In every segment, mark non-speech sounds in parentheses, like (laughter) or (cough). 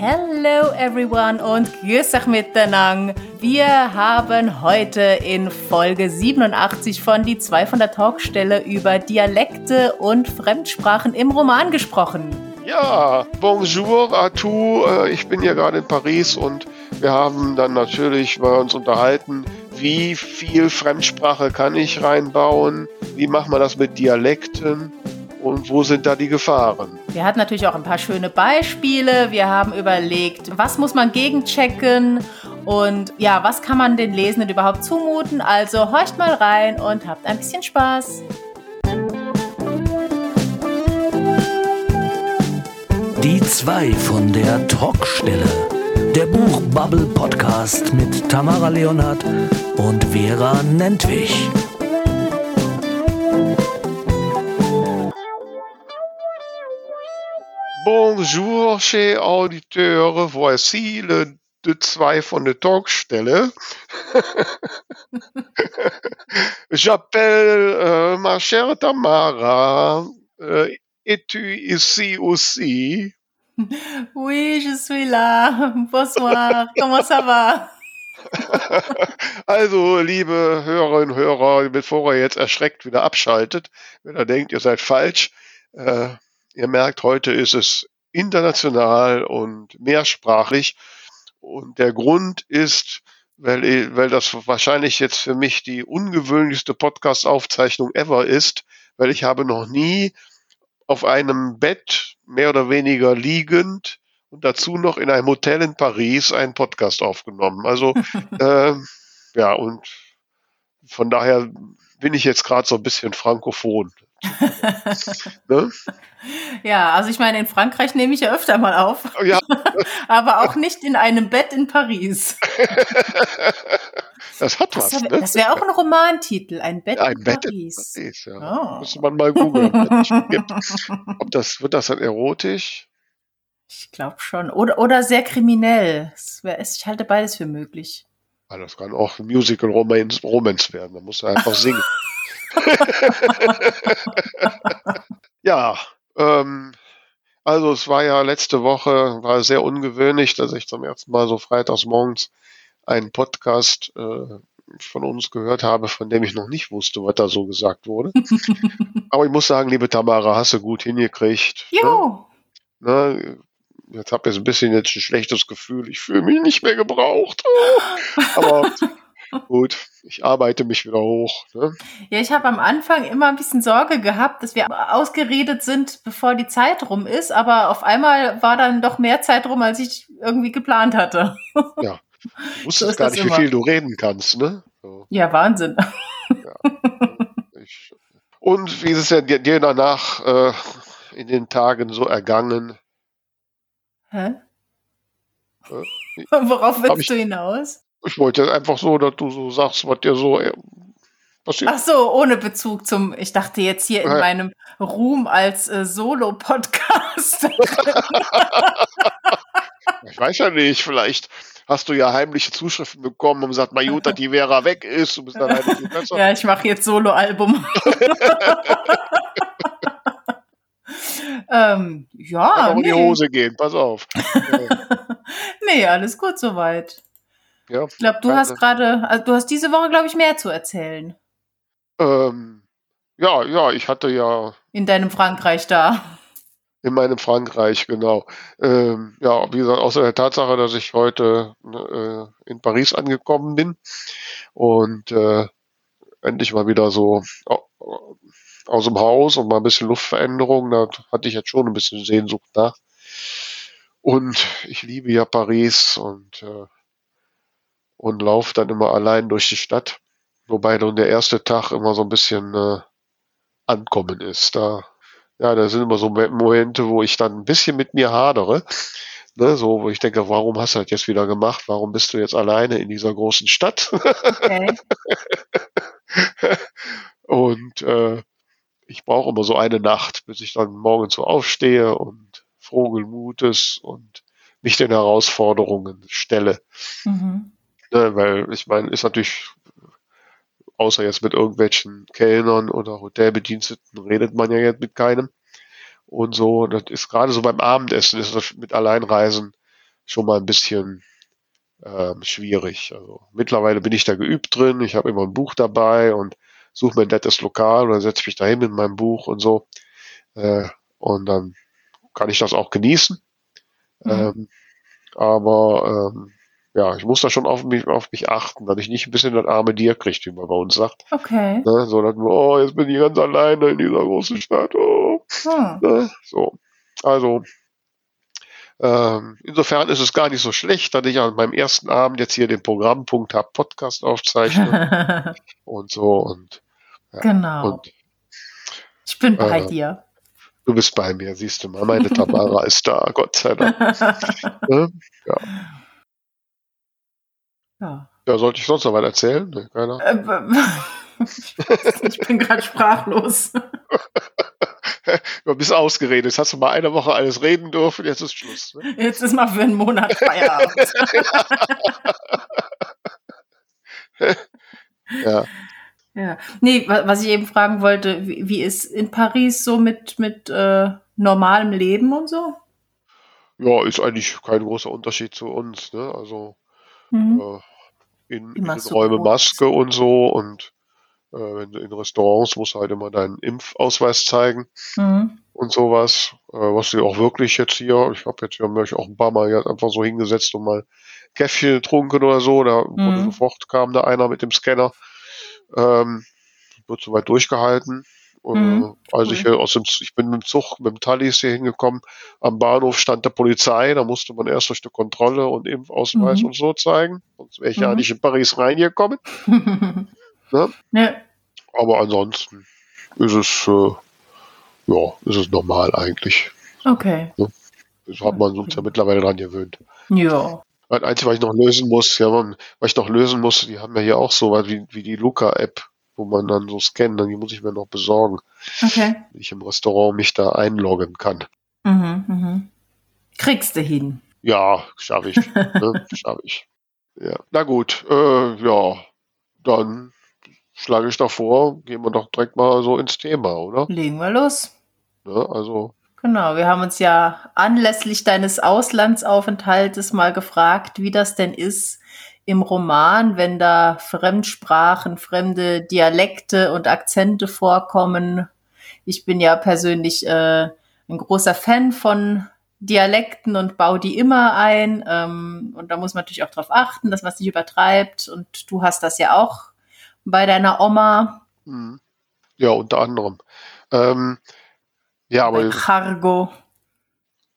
Hello everyone und grüß euch miteinander. Wir haben heute in Folge 87 von Die zwei von der Talkstelle über Dialekte und Fremdsprachen im Roman gesprochen. Ja, bonjour à tous. Äh, ich bin hier gerade in Paris und wir haben dann natürlich bei uns unterhalten, wie viel Fremdsprache kann ich reinbauen, wie macht man das mit Dialekten und wo sind da die Gefahren? Wir hatten natürlich auch ein paar schöne Beispiele. Wir haben überlegt, was muss man gegenchecken und ja, was kann man den Lesenden überhaupt zumuten? Also horcht mal rein und habt ein bisschen Spaß. Die zwei von der Talkstelle. Der Buchbubble Podcast mit Tamara Leonhardt und Vera Nentwich. Bonjour, chers auditeurs. Voici le de zwei von der Talkstelle. (laughs) J'appelle euh, ma chère Tamara. Euh, Es-tu ici aussi? (laughs) Oui, je suis là. Bonsoir. Comment ça va? (laughs) Also, liebe Hörerinnen und Hörer, bevor ihr jetzt erschreckt wieder abschaltet, wenn ihr denkt, ihr seid falsch, äh, Ihr merkt, heute ist es international und mehrsprachlich. Und der Grund ist, weil, weil das wahrscheinlich jetzt für mich die ungewöhnlichste Podcast-Aufzeichnung ever ist, weil ich habe noch nie auf einem Bett mehr oder weniger liegend und dazu noch in einem Hotel in Paris einen Podcast aufgenommen. Also (laughs) äh, ja, und von daher bin ich jetzt gerade so ein bisschen frankophon. Ne? Ja, also ich meine, in Frankreich nehme ich ja öfter mal auf. Ja. (laughs) Aber auch nicht in einem Bett in Paris. (laughs) Das hat das was. Wär, ne? Das wäre auch ein Romantitel, ein Bett ein in Bett Paris. In Paris ja. oh. Müsste man mal googeln. (laughs) ob das, wird das dann erotisch? Ich glaube schon. Oder, oder sehr kriminell. Wär, ich halte beides für möglich. Ja, das kann auch Musical Romance, Romance werden. Da muss einfach singen. (laughs) ja, ähm, also es war ja letzte Woche, war sehr ungewöhnlich, dass ich zum ersten Mal so freitags morgens einen Podcast äh, von uns gehört habe, von dem ich noch nicht wusste, was da so gesagt wurde. (laughs) Aber ich muss sagen, liebe Tamara, hast du gut hingekriegt. Ne? Jo. Ne? Ne? Jetzt habe ich ein bisschen jetzt ein schlechtes Gefühl. Ich fühle mich nicht mehr gebraucht. (laughs) Aber Gut, ich arbeite mich wieder hoch. Ne? Ja, ich habe am Anfang immer ein bisschen Sorge gehabt, dass wir ausgeredet sind, bevor die Zeit rum ist, aber auf einmal war dann doch mehr Zeit rum, als ich irgendwie geplant hatte. (laughs) Ja, du wusstest so gar nicht, immer. wie viel du reden kannst, ne? So. Ja, Wahnsinn. Ja. Ich, und wie ist es denn dir danach äh, in den Tagen so ergangen? Hä? Äh, (laughs) Worauf willst du hinaus? Ich wollte einfach so, dass du so sagst, was dir so äh, passiert. Ach so, ohne Bezug zum, ich dachte jetzt hier in ja. meinem Ruhm als äh, Solo-Podcast. (laughs) ich weiß ja nicht, vielleicht hast du ja heimliche Zuschriften bekommen und gesagt, dass die Vera weg ist, du bist halt viel besser. Ja, ich mache jetzt Solo-Album. (laughs) ähm, ja. Kann auch nee. in die Hose gehen, pass auf. (laughs) nee, alles gut soweit. Ja, ich glaube, du hast gerade, also du hast diese Woche, glaube ich, mehr zu erzählen. Ähm, ja, ja, ich hatte ja. In deinem Frankreich da. In meinem Frankreich, genau. Ähm, ja, wie gesagt, außer der Tatsache, dass ich heute äh, in Paris angekommen bin und äh, endlich mal wieder so aus dem Haus und mal ein bisschen Luftveränderung, da hatte ich jetzt schon ein bisschen Sehnsucht nach. Und ich liebe ja Paris und äh, und laufe dann immer allein durch die Stadt. Wobei nun der erste Tag immer so ein bisschen äh, ankommen ist. Da, ja, da sind immer so Momente, wo ich dann ein bisschen mit mir hadere. Ne, so, wo ich denke, warum hast du das jetzt wieder gemacht? Warum bist du jetzt alleine in dieser großen Stadt? Okay. (laughs) und äh, ich brauche immer so eine Nacht, bis ich dann morgens so aufstehe und frohen Mutes und mich den Herausforderungen stelle. Mhm. Ne, weil ich meine, ist natürlich, außer jetzt mit irgendwelchen Kellnern oder Hotelbediensteten, redet man ja jetzt mit keinem. Und so, das ist gerade so beim Abendessen, ist das mit Alleinreisen schon mal ein bisschen ähm, schwierig. Also mittlerweile bin ich da geübt drin. Ich habe immer ein Buch dabei und suche mir ein nettes Lokal oder setze mich dahin mit meinem Buch und so. Äh, und dann kann ich das auch genießen. Mhm. Ähm, aber ähm, ja, ich muss da schon auf mich, auf mich achten, dass ich nicht ein bisschen das arme Tier kriege, wie man bei uns sagt. Okay. Ne, so, dass wir, oh, jetzt bin ich ganz alleine in dieser großen Stadt. Oh. Hm. Ne, so. Also, ähm, insofern ist es gar nicht so schlecht, dass ich an meinem ersten Abend jetzt hier den Programmpunkt habe, Podcast aufzeichne (laughs) und so und ja, genau. Und, ich bin bei äh, dir. Du bist bei mir, siehst du mal. Meine Tamara (laughs) ist da, Gott sei Dank. (laughs) ne? ja. Ja. ja. sollte ich sonst noch was erzählen? Nee, keiner. Äh, (laughs) ich bin gerade sprachlos. du bist ausgeredet. Jetzt hast du mal eine Woche alles reden dürfen, jetzt ist Schluss. Ne? Jetzt ist mal für einen Monat Feierabend. (laughs) ja. Ja. Nee, was ich eben fragen wollte, wie, wie ist in Paris so mit, mit äh, normalem Leben und so? Ja, ist eigentlich kein großer Unterschied zu uns. Ne? Also mhm. äh, in, in Räume Maske und so und äh, in Restaurants musst du halt immer deinen Impfausweis zeigen mhm. und sowas. Äh, was sie auch wirklich jetzt hier, ich habe jetzt hier mich auch ein paar Mal jetzt einfach so hingesetzt und mal Käffchen getrunken oder so. Da mhm. wurde sofort kam da einer mit dem Scanner. Ähm, wird soweit durchgehalten. Mhm. Äh, als ich aus dem, ich bin mit dem Zug, mit dem Tallis hier hingekommen, am Bahnhof stand der Polizei, da musste man erst durch die Kontrolle und Impfausweis mhm. und so zeigen. Sonst wäre ich ja mhm. nicht in Paris reingekommen. (laughs) Ne? Ja. Aber ansonsten ist es, äh, ja, ist es normal eigentlich. Okay. Ne? Das hat man uns ja mittlerweile dran gewöhnt. Ja. Das Einzige, was ich noch lösen muss, ja, was ich noch lösen muss, die haben ja hier auch so was wie, wie die Luca-App, wo man dann so scannt, dann die muss ich mir noch besorgen. Okay. Ich im Restaurant mich da einloggen kann. Mhm, mhm. Kriegst du hin. Ja, schaffe ich. ne? (laughs) Schaffe ich. Ja. Na gut, äh, ja, dann schlage ich doch vor, gehen wir doch direkt mal so ins Thema, oder? Legen wir los. Ja, also. Genau, wir haben uns ja anlässlich deines Auslandsaufenthaltes mal gefragt, wie das denn ist im Roman, wenn da Fremdsprachen, fremde Dialekte und Akzente vorkommen. Ich bin ja persönlich äh, ein großer Fan von Dialekten und baue die immer ein. Ähm, und da muss man natürlich auch darauf achten, dass man es nicht übertreibt. Und du hast das ja auch bei deiner Oma. Mhm. Ja, unter anderem. Ähm, ja, aber. Bei Cargo.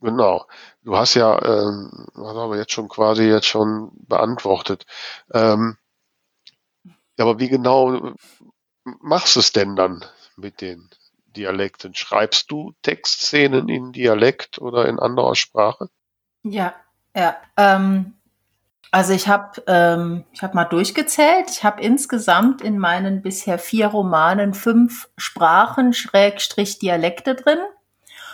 Genau. Du hast ja, ähm, was haben wir jetzt schon quasi jetzt schon beantwortet. Ähm, ja, aber wie genau machst du es denn dann mit den Dialekten? Schreibst du Textszenen in Dialekt oder in anderer Sprache? Ja, ja. Ähm, also ich habe ähm, ich habe mal durchgezählt. Ich habe insgesamt in meinen bisher vier Romanen fünf Sprachen Schrägstrich Dialekte drin.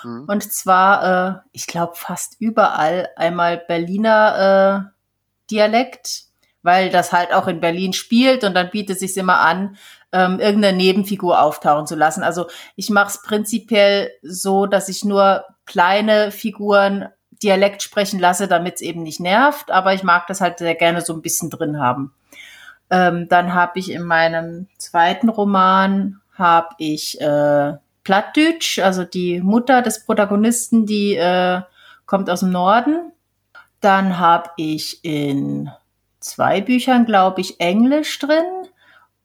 Mhm. Und zwar, äh, ich glaube fast überall einmal Berliner äh, Dialekt, weil das halt auch in Berlin spielt und dann bietet sich immer an, ähm, irgendeine Nebenfigur auftauchen zu lassen. Also ich mache es prinzipiell so, dass ich nur kleine Figuren Dialekt sprechen lasse, damit es eben nicht nervt, aber ich mag das halt sehr gerne so ein bisschen drin haben. Ähm, dann habe ich in meinem zweiten Roman habe ich äh, Plattdeutsch, also die Mutter des Protagonisten, die äh, kommt aus dem Norden. Dann habe ich in zwei Büchern, glaube ich, Englisch drin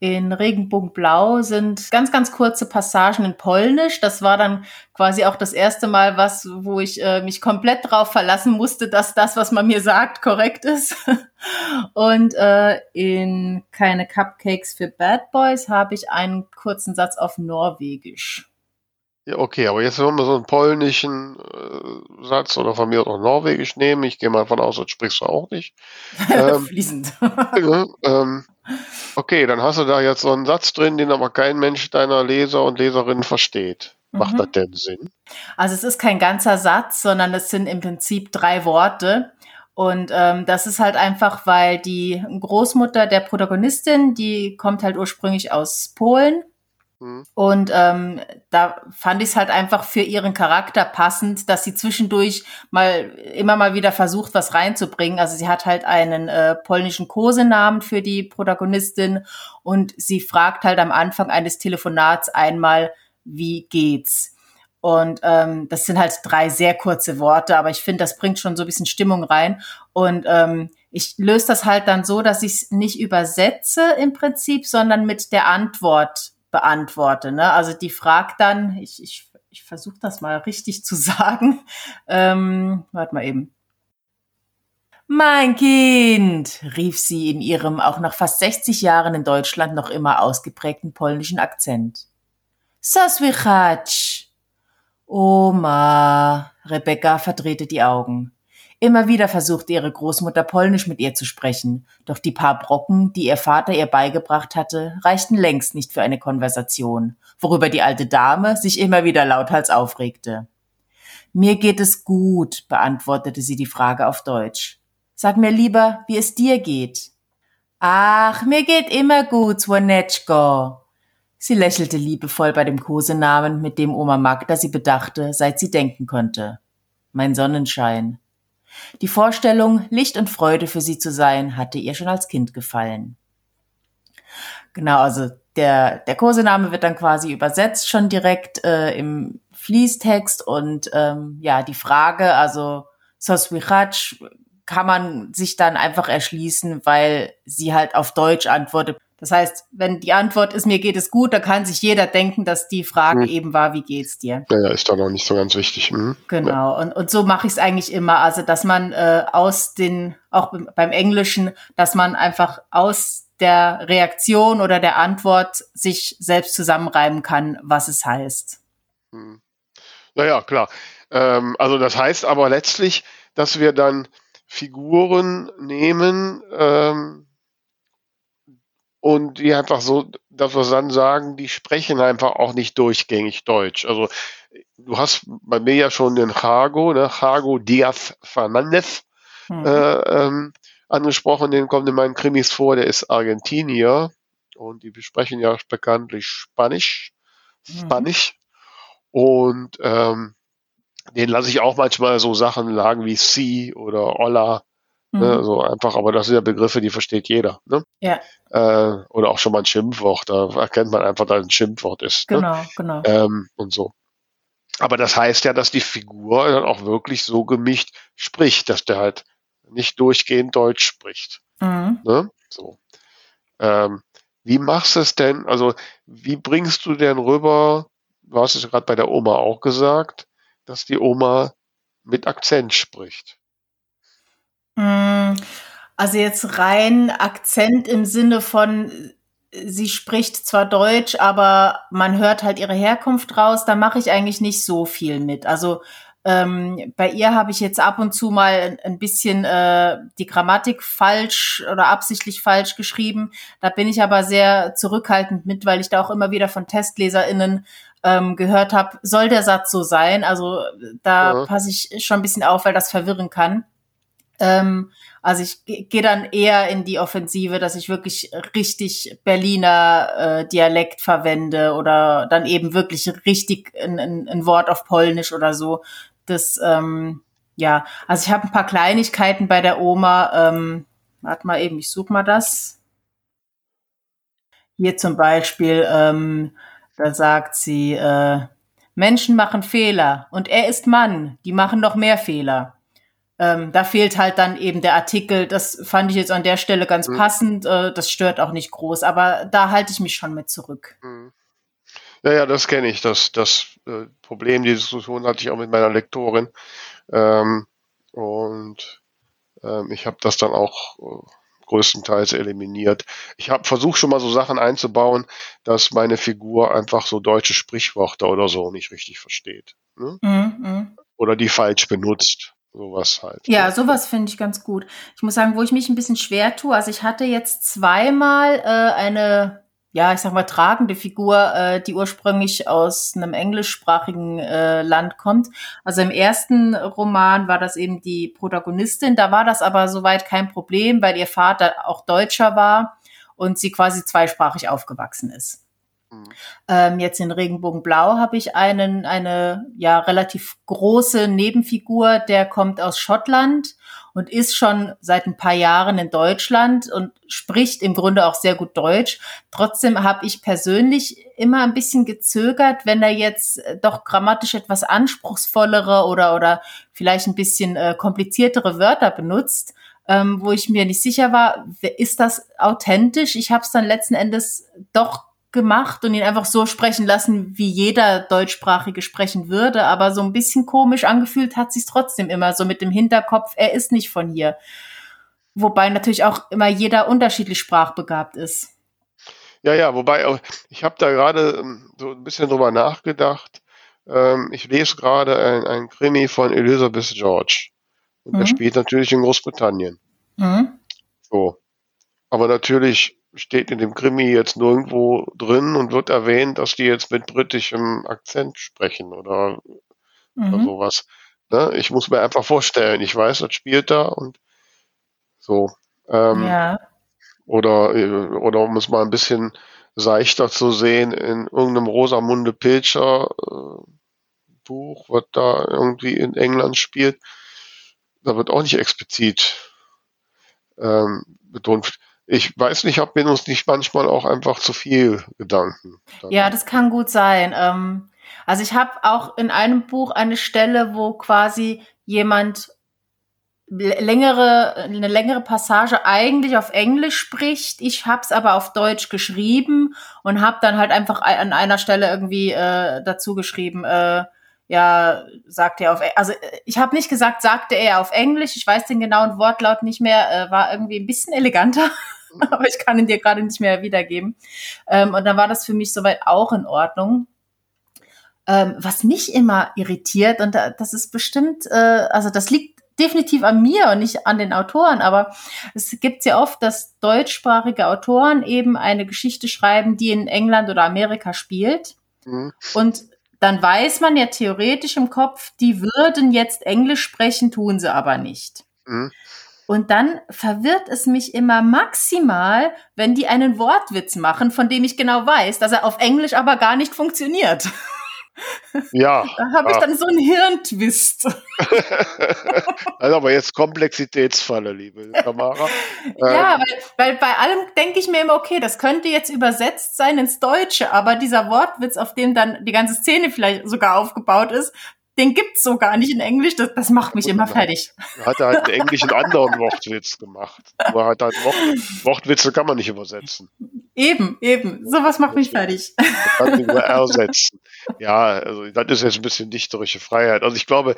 in Regenbogenblau sind ganz, ganz kurze Passagen in Polnisch. Das war dann quasi auch das erste Mal, was, wo ich äh, mich komplett drauf verlassen musste, dass das, was man mir sagt, korrekt ist. (laughs) Und äh, in Keine Cupcakes für Bad Boys habe ich einen kurzen Satz auf Norwegisch. Ja, okay, aber jetzt wollen wir so einen polnischen äh, Satz oder von mir auch Norwegisch nehmen. Ich gehe mal von aus, das sprichst du auch nicht. (laughs) Ähm, Fließend. äh, (laughs) ähm, okay, dann hast du da jetzt so einen Satz drin, den aber kein Mensch deiner Leser und Leserinnen versteht. Macht mhm. das denn Sinn? Also es ist kein ganzer Satz, sondern es sind im Prinzip drei Worte. Und ähm, das ist halt einfach, weil die Großmutter der Protagonistin, die kommt halt ursprünglich aus Polen Mhm. Und ähm, da fand ich es halt einfach für ihren Charakter passend, dass sie zwischendurch mal immer mal wieder versucht, was reinzubringen. Also sie hat halt einen äh, polnischen Kosenamen für die Protagonistin und sie fragt halt am Anfang eines Telefonats einmal, wie geht's? Und ähm, das sind halt drei sehr kurze Worte, aber ich finde, das bringt schon so ein bisschen Stimmung rein. Und ähm, ich löse das halt dann so, dass ich es nicht übersetze im Prinzip, sondern mit der Antwort beantworte. Ne? Also die fragt dann, ich, ich, ich versuche das mal richtig zu (laughs) sagen. Ähm, warte mal eben. Mein Kind, rief sie in ihrem auch nach fast 60 Jahren in Deutschland noch immer ausgeprägten polnischen Akzent. Saswichatsch. Oma. Rebecca verdrehte die Augen. Immer wieder versuchte ihre Großmutter Polnisch mit ihr zu sprechen, doch die paar Brocken, die ihr Vater ihr beigebracht hatte, reichten längst nicht für eine Konversation, worüber die alte Dame sich immer wieder lauthals aufregte. Mir geht es gut, beantwortete sie die Frage auf Deutsch. Sag mir lieber, wie es dir geht. Ach, mir geht immer gut, Swanetschko. Sie lächelte liebevoll bei dem Kosenamen, mit dem Oma Magda sie bedachte, seit sie denken konnte. Mein Sonnenschein. Die Vorstellung, Licht und Freude für sie zu sein, hatte ihr schon als Kind gefallen. Genau, also der, der Kosename wird dann quasi übersetzt schon direkt äh, im Fließtext und ähm, ja, die Frage, also Soswichatsch, kann man sich dann einfach erschließen, weil sie halt auf Deutsch antwortet. Das heißt, wenn die Antwort ist, mir geht es gut, dann kann sich jeder denken, dass die Frage mhm. eben war, wie geht's dir? Naja, ist dann auch nicht so ganz wichtig. Mhm. Genau. Und, und so mache ich es eigentlich immer. Also, dass man äh, aus den, auch beim Englischen, dass man einfach aus der Reaktion oder der Antwort sich selbst zusammenreimen kann, was es heißt. Mhm. Naja, klar. Ähm, also das heißt aber letztlich, dass wir dann Figuren nehmen, ähm, und die einfach so, dass wir dann sagen, die sprechen einfach auch nicht durchgängig Deutsch. Also du hast bei mir ja schon den Jago, ne, Jago Diaz Fernandez mhm. äh, ähm, angesprochen, den kommt in meinen Krimis vor, der ist Argentinier und die besprechen ja bekanntlich Spanisch, mhm. Spanisch und ähm, den lasse ich auch manchmal so Sachen lagen wie Sie oder Olla Ne, mhm. Ne, so einfach, aber das sind ja Begriffe, die versteht jeder. Ne? Ja. Äh, oder auch schon mal ein Schimpfwort, da erkennt man einfach, dass ein Schimpfwort ist. Ne? Genau, ne? genau. Ähm, und so. Aber das heißt ja, dass die Figur dann auch wirklich so gemischt spricht, dass der halt nicht durchgehend Deutsch spricht. Mhm. Ne? So. Ähm, wie machst du es denn? Also, wie bringst du denn rüber, du hast es gerade bei der Oma auch gesagt, dass die Oma mit Akzent spricht? Hm, also jetzt rein Akzent im Sinne von, sie spricht zwar Deutsch, aber man hört halt ihre Herkunft raus, da mache ich eigentlich nicht so viel mit. Also ähm, bei ihr habe ich jetzt ab und zu mal ein, bisschen äh, die Grammatik falsch oder absichtlich falsch geschrieben. Da bin ich aber sehr zurückhaltend mit, weil ich da auch immer wieder von TestleserInnen ähm, gehört habe, soll der Satz so sein? Also da ja. passe ich schon ein bisschen auf, weil das verwirren kann. Ähm, also ich gehe dann eher in die Offensive, dass ich wirklich richtig Berliner äh, Dialekt verwende oder dann eben wirklich richtig ein, ein, ein Wort auf Polnisch oder so. Das, ähm, ja, also ich habe ein paar Kleinigkeiten bei der Oma. Ähm, warte mal eben, ich suche mal das. Hier zum Beispiel, ähm, da sagt sie, äh, Menschen machen Fehler und er ist Mann, die machen noch mehr Fehler. Ähm, da fehlt halt dann eben der Artikel. Das fand ich jetzt an der Stelle ganz mhm. passend. Äh, das stört auch nicht groß, aber da halte ich mich schon mit zurück. Mhm. Ja, ja, das kenne ich. Das, das äh, Problem, die Diskussion hatte ich auch mit meiner Lektorin. Ähm, und ähm, ich habe das dann auch äh, größtenteils eliminiert. Ich habe versucht schon mal so Sachen einzubauen, dass meine Figur einfach so deutsche Sprichwörter oder so nicht richtig versteht. Ne? Mhm, mhm. oder die falsch benutzt. Sowas halt. Ja, sowas finde ich ganz gut. Ich muss sagen, wo ich mich ein bisschen schwer tue, also ich hatte jetzt zweimal äh, eine, ja, ich sag mal, tragende Figur, äh, die ursprünglich aus einem englischsprachigen äh, Land kommt. Also im ersten Roman war das eben die Protagonistin, da war das aber soweit kein Problem, weil ihr Vater auch Deutscher war und sie quasi zweisprachig aufgewachsen ist. Ähm, jetzt in Regenbogenblau habe ich einen, eine ja relativ große Nebenfigur, der kommt aus Schottland und ist schon seit ein paar Jahren in Deutschland und spricht im Grunde auch sehr gut Deutsch. Trotzdem habe ich persönlich immer ein bisschen gezögert, wenn er jetzt äh, doch grammatisch etwas anspruchsvollere oder, oder vielleicht ein bisschen äh, kompliziertere Wörter benutzt, ähm, wo ich mir nicht sicher war, ist das authentisch? Ich habe es dann letzten Endes doch gemacht und ihn einfach so sprechen lassen, wie jeder Deutschsprachige sprechen würde. Aber so ein bisschen komisch angefühlt hat sich trotzdem immer so mit dem Hinterkopf, er ist nicht von hier. Wobei natürlich auch immer jeder unterschiedlich sprachbegabt ist. Ja, ja, wobei ich habe da gerade ähm, so ein bisschen drüber nachgedacht. Ähm, ich lese gerade ein, ein Krimi von Elizabeth George. Und mhm. der spielt natürlich in Großbritannien. Mhm. So. Aber natürlich steht in dem Krimi jetzt nirgendwo drin und wird erwähnt, dass die jetzt mit britischem Akzent sprechen oder, mhm. oder sowas. Ne? Ich muss mir einfach vorstellen, ich weiß, das spielt da und so. Ähm, ja. Oder, oder um es mal ein bisschen seichter zu sehen, in irgendeinem Rosamunde Pilcher äh, Buch, was da irgendwie in England spielt, da wird auch nicht explizit ähm, betont ich weiß nicht, ob wir uns nicht manchmal auch einfach zu viel Gedanken. Ja, das kann gut sein. Ähm, also ich habe auch in einem Buch eine Stelle, wo quasi jemand längere eine längere Passage eigentlich auf Englisch spricht. Ich habe es aber auf Deutsch geschrieben und habe dann halt einfach an einer Stelle irgendwie äh, dazu geschrieben. Äh, ja, sagt er auf, also ich habe nicht gesagt, sagte er auf Englisch, ich weiß den genauen Wortlaut nicht mehr, äh, war irgendwie ein bisschen eleganter, (laughs) aber ich kann ihn dir gerade nicht mehr wiedergeben. Ähm, und dann war das für mich soweit auch in Ordnung. Ähm, was mich immer irritiert, und das ist bestimmt, äh, also das liegt definitiv an mir und nicht an den Autoren, aber es gibt ja oft, dass deutschsprachige Autoren eben eine Geschichte schreiben, die in England oder Amerika spielt. Mhm. Und dann weiß man ja theoretisch im Kopf, die würden jetzt Englisch sprechen, tun sie aber nicht. Mhm. Und dann verwirrt es mich immer maximal, wenn die einen Wortwitz machen, von dem ich genau weiß, dass er auf Englisch aber gar nicht funktioniert. (laughs) Ja. (laughs) Da habe ich dann so einen Hirntwist. (laughs) also aber jetzt Komplexitätsfalle, liebe Tamara. (laughs) ja, ähm, weil, weil bei allem denke ich mir immer, okay, das könnte jetzt übersetzt sein ins Deutsche, aber dieser Wortwitz, auf dem dann die ganze Szene vielleicht sogar aufgebaut ist, den gibt's so gar nicht in Englisch. Das, das macht mich immer fertig. Hat er halt in Englisch einen anderen Wortwitz gemacht. Nur hat halt Wort, Wortwitze kann man nicht übersetzen. Eben, eben. Sowas macht mich fertig. kann man nur ersetzen. Ja, also das ist jetzt ein bisschen dichterische Freiheit. Also ich glaube,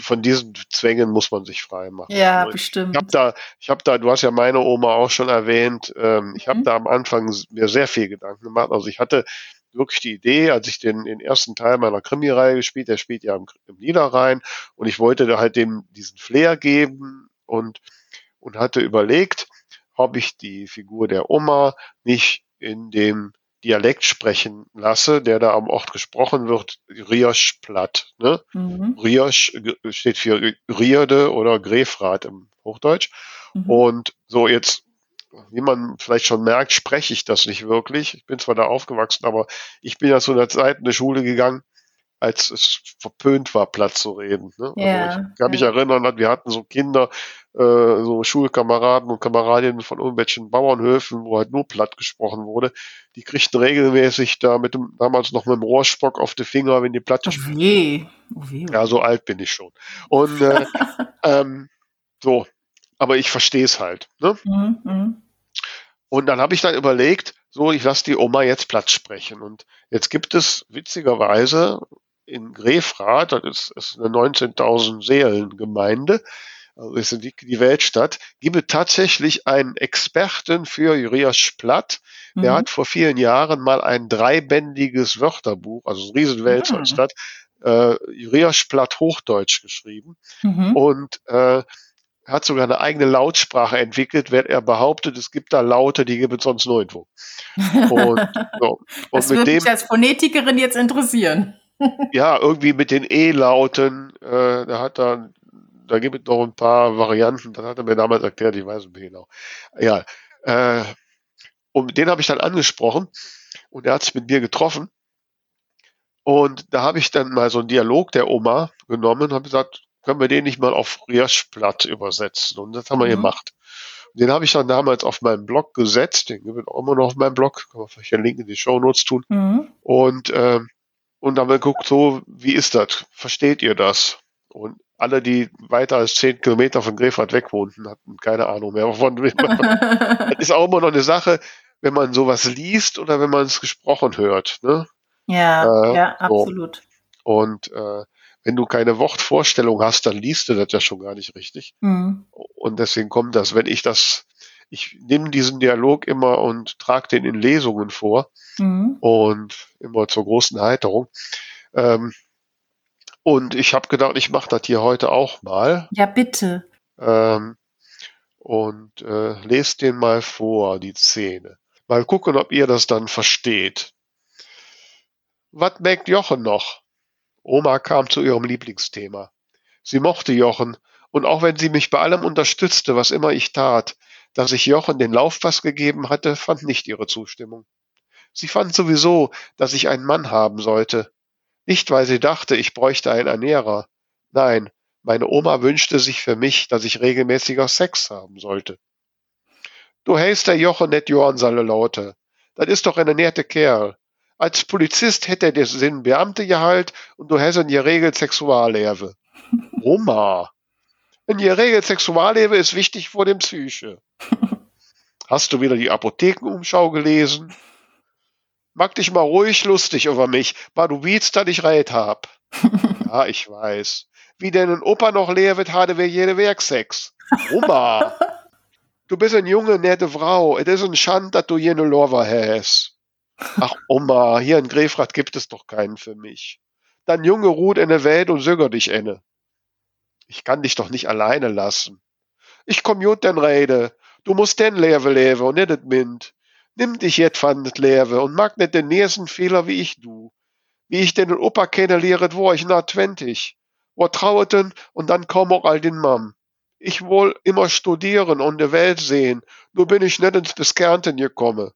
von diesen Zwängen muss man sich frei machen. Ja, also bestimmt. Ich habe da, ich habe da, du hast ja meine Oma auch schon erwähnt. Ähm, ich habe mhm. da am Anfang mir sehr viel Gedanken gemacht. Also ich hatte wirklich die Idee, als ich den, den ersten Teil meiner Krimi-Reihe gespielt, der spielt ja im, im Niederrhein und ich wollte da halt dem diesen Flair geben und, und hatte überlegt, ob ich die Figur der Oma nicht in dem Dialekt sprechen lasse, der da am Ort gesprochen wird, Riosch platt. Ne? Mhm. Riosch steht für Rierde oder Grefrat im Hochdeutsch. Mhm. Und so jetzt wie man vielleicht schon merkt, spreche ich das nicht wirklich. Ich bin zwar da aufgewachsen, aber ich bin ja zu einer Zeit in die Schule gegangen, als es verpönt war, platt zu reden. Ne? Ja, also ich kann mich erinnern, wir hatten so Kinder, äh, so Schulkameraden und Kameradinnen von irgendwelchen Bauernhöfen, wo halt nur platt gesprochen wurde. Die kriegten regelmäßig da mit dem, damals noch mit dem Rohrspock auf die Finger, wenn die platt oh je. Oh Ja, so alt bin ich schon. Und äh, (laughs) ähm, so, aber ich verstehe es halt. Ne? Mhm, mhm. Und dann habe ich dann überlegt, so, ich lasse die Oma jetzt Platz sprechen. Und jetzt gibt es witzigerweise in Grefrath, das ist, ist eine 19.000 Seelen Gemeinde, also ist die, die Weltstadt, gibt es tatsächlich einen Experten für Jurias Platt. Der mhm. hat vor vielen Jahren mal ein dreibändiges Wörterbuch, also ein Riesenwälzer mhm. Ah. äh, Jurias Platt Hochdeutsch geschrieben. Mhm. Und äh, hat sogar eine eigene Lautsprache entwickelt, wenn er behauptet, es gibt da Laute, die gibt es sonst nirgendwo. Und, (laughs) so. und das würde mich als Phonetikerin jetzt interessieren. (laughs) ja, irgendwie mit den E-Lauten, äh, da hat er, da gibt es noch ein paar Varianten, das hat er mir damals erklärt, ich weiß nicht genau. Ja, äh, und den habe ich dann angesprochen und er hat sich mit mir getroffen. Und da habe ich dann mal so einen Dialog der Oma genommen und habe gesagt, können wir den nicht mal auf Rierschblatt übersetzen? Und das haben wir Mhm. gemacht. Den habe ich dann damals auf meinen Blog gesetzt, den gibt es auch immer noch auf meinem Blog, kann man vielleicht einen Link in die Show Notes tun. Mhm. Und, ähm, und dann geguckt, so, wie ist das? Versteht ihr das? Und alle, die weiter als zehn Kilometer von Grefrath weg wohnten, hatten keine Ahnung mehr, wovon (laughs) das ist auch immer noch eine Sache, wenn man sowas liest oder wenn man es gesprochen hört. Ne? ja, Äh, ja, so. absolut. Und äh, wenn du keine Wortvorstellung hast, dann liest du das ja schon gar nicht richtig. Mhm. Und deswegen kommt das, wenn ich das, ich nehme diesen Dialog immer und trage den in Lesungen vor Mhm. und immer zur großen Erheiterung. Ähm, und ich habe gedacht, ich mache das hier heute auch mal Ja, bitte. ähm, und äh, lest den mal vor, die Szene. Mal gucken, ob ihr das dann versteht. Was merkt Jochen noch? Oma kam zu ihrem Lieblingsthema. Sie mochte Jochen, und auch wenn sie mich bei allem unterstützte, was immer ich tat, dass ich Jochen den Laufpass gegeben hatte, fand nicht ihre Zustimmung. Sie fand sowieso, dass ich einen Mann haben sollte. Nicht, weil sie dachte, ich bräuchte einen Ernährer. Nein, meine Oma wünschte sich für mich, dass ich regelmäßiger Sex haben sollte. Du heißt der Jochen net Johann seine Laute. Das ist doch ein ernährter Kerl. Als Polizist hätte er den Sinn Beamtegehalt und du hast ein geregelt Sexuallehre. Oma. Ein geregelt Sexuallehre ist wichtig vor dem Psyche. Hast du wieder die Apothekenumschau gelesen? Mag dich mal ruhig lustig über mich, weil du willst, dass ich Reit hab. ja, ich weiß. Wie denn ein Opa noch leer wird, hatte wir jede Werksex. Oma. Du bist eine junge, nette Frau. Es ist ein Schand, dass du jene Lorwa hast. Ach, Oma, hier in Grefrath gibt es doch keinen für mich. Dein Junge ruht in der Welt und söger dich enne. Ich kann dich doch nicht alleine lassen. Ich komm jut den Rede. Du musst den Lewe lebe und nicht Mind. Nimm dich jet van det Lewe und mag nicht den nächsten Fehler wie ich du. Wie ich den Opa kennenlehret, wo ich na 20. Wo traueten und dann kaum auch all den Mam. Ich wohl immer studieren und de Welt sehen, nur bin ich net ins Beskernten gekommen.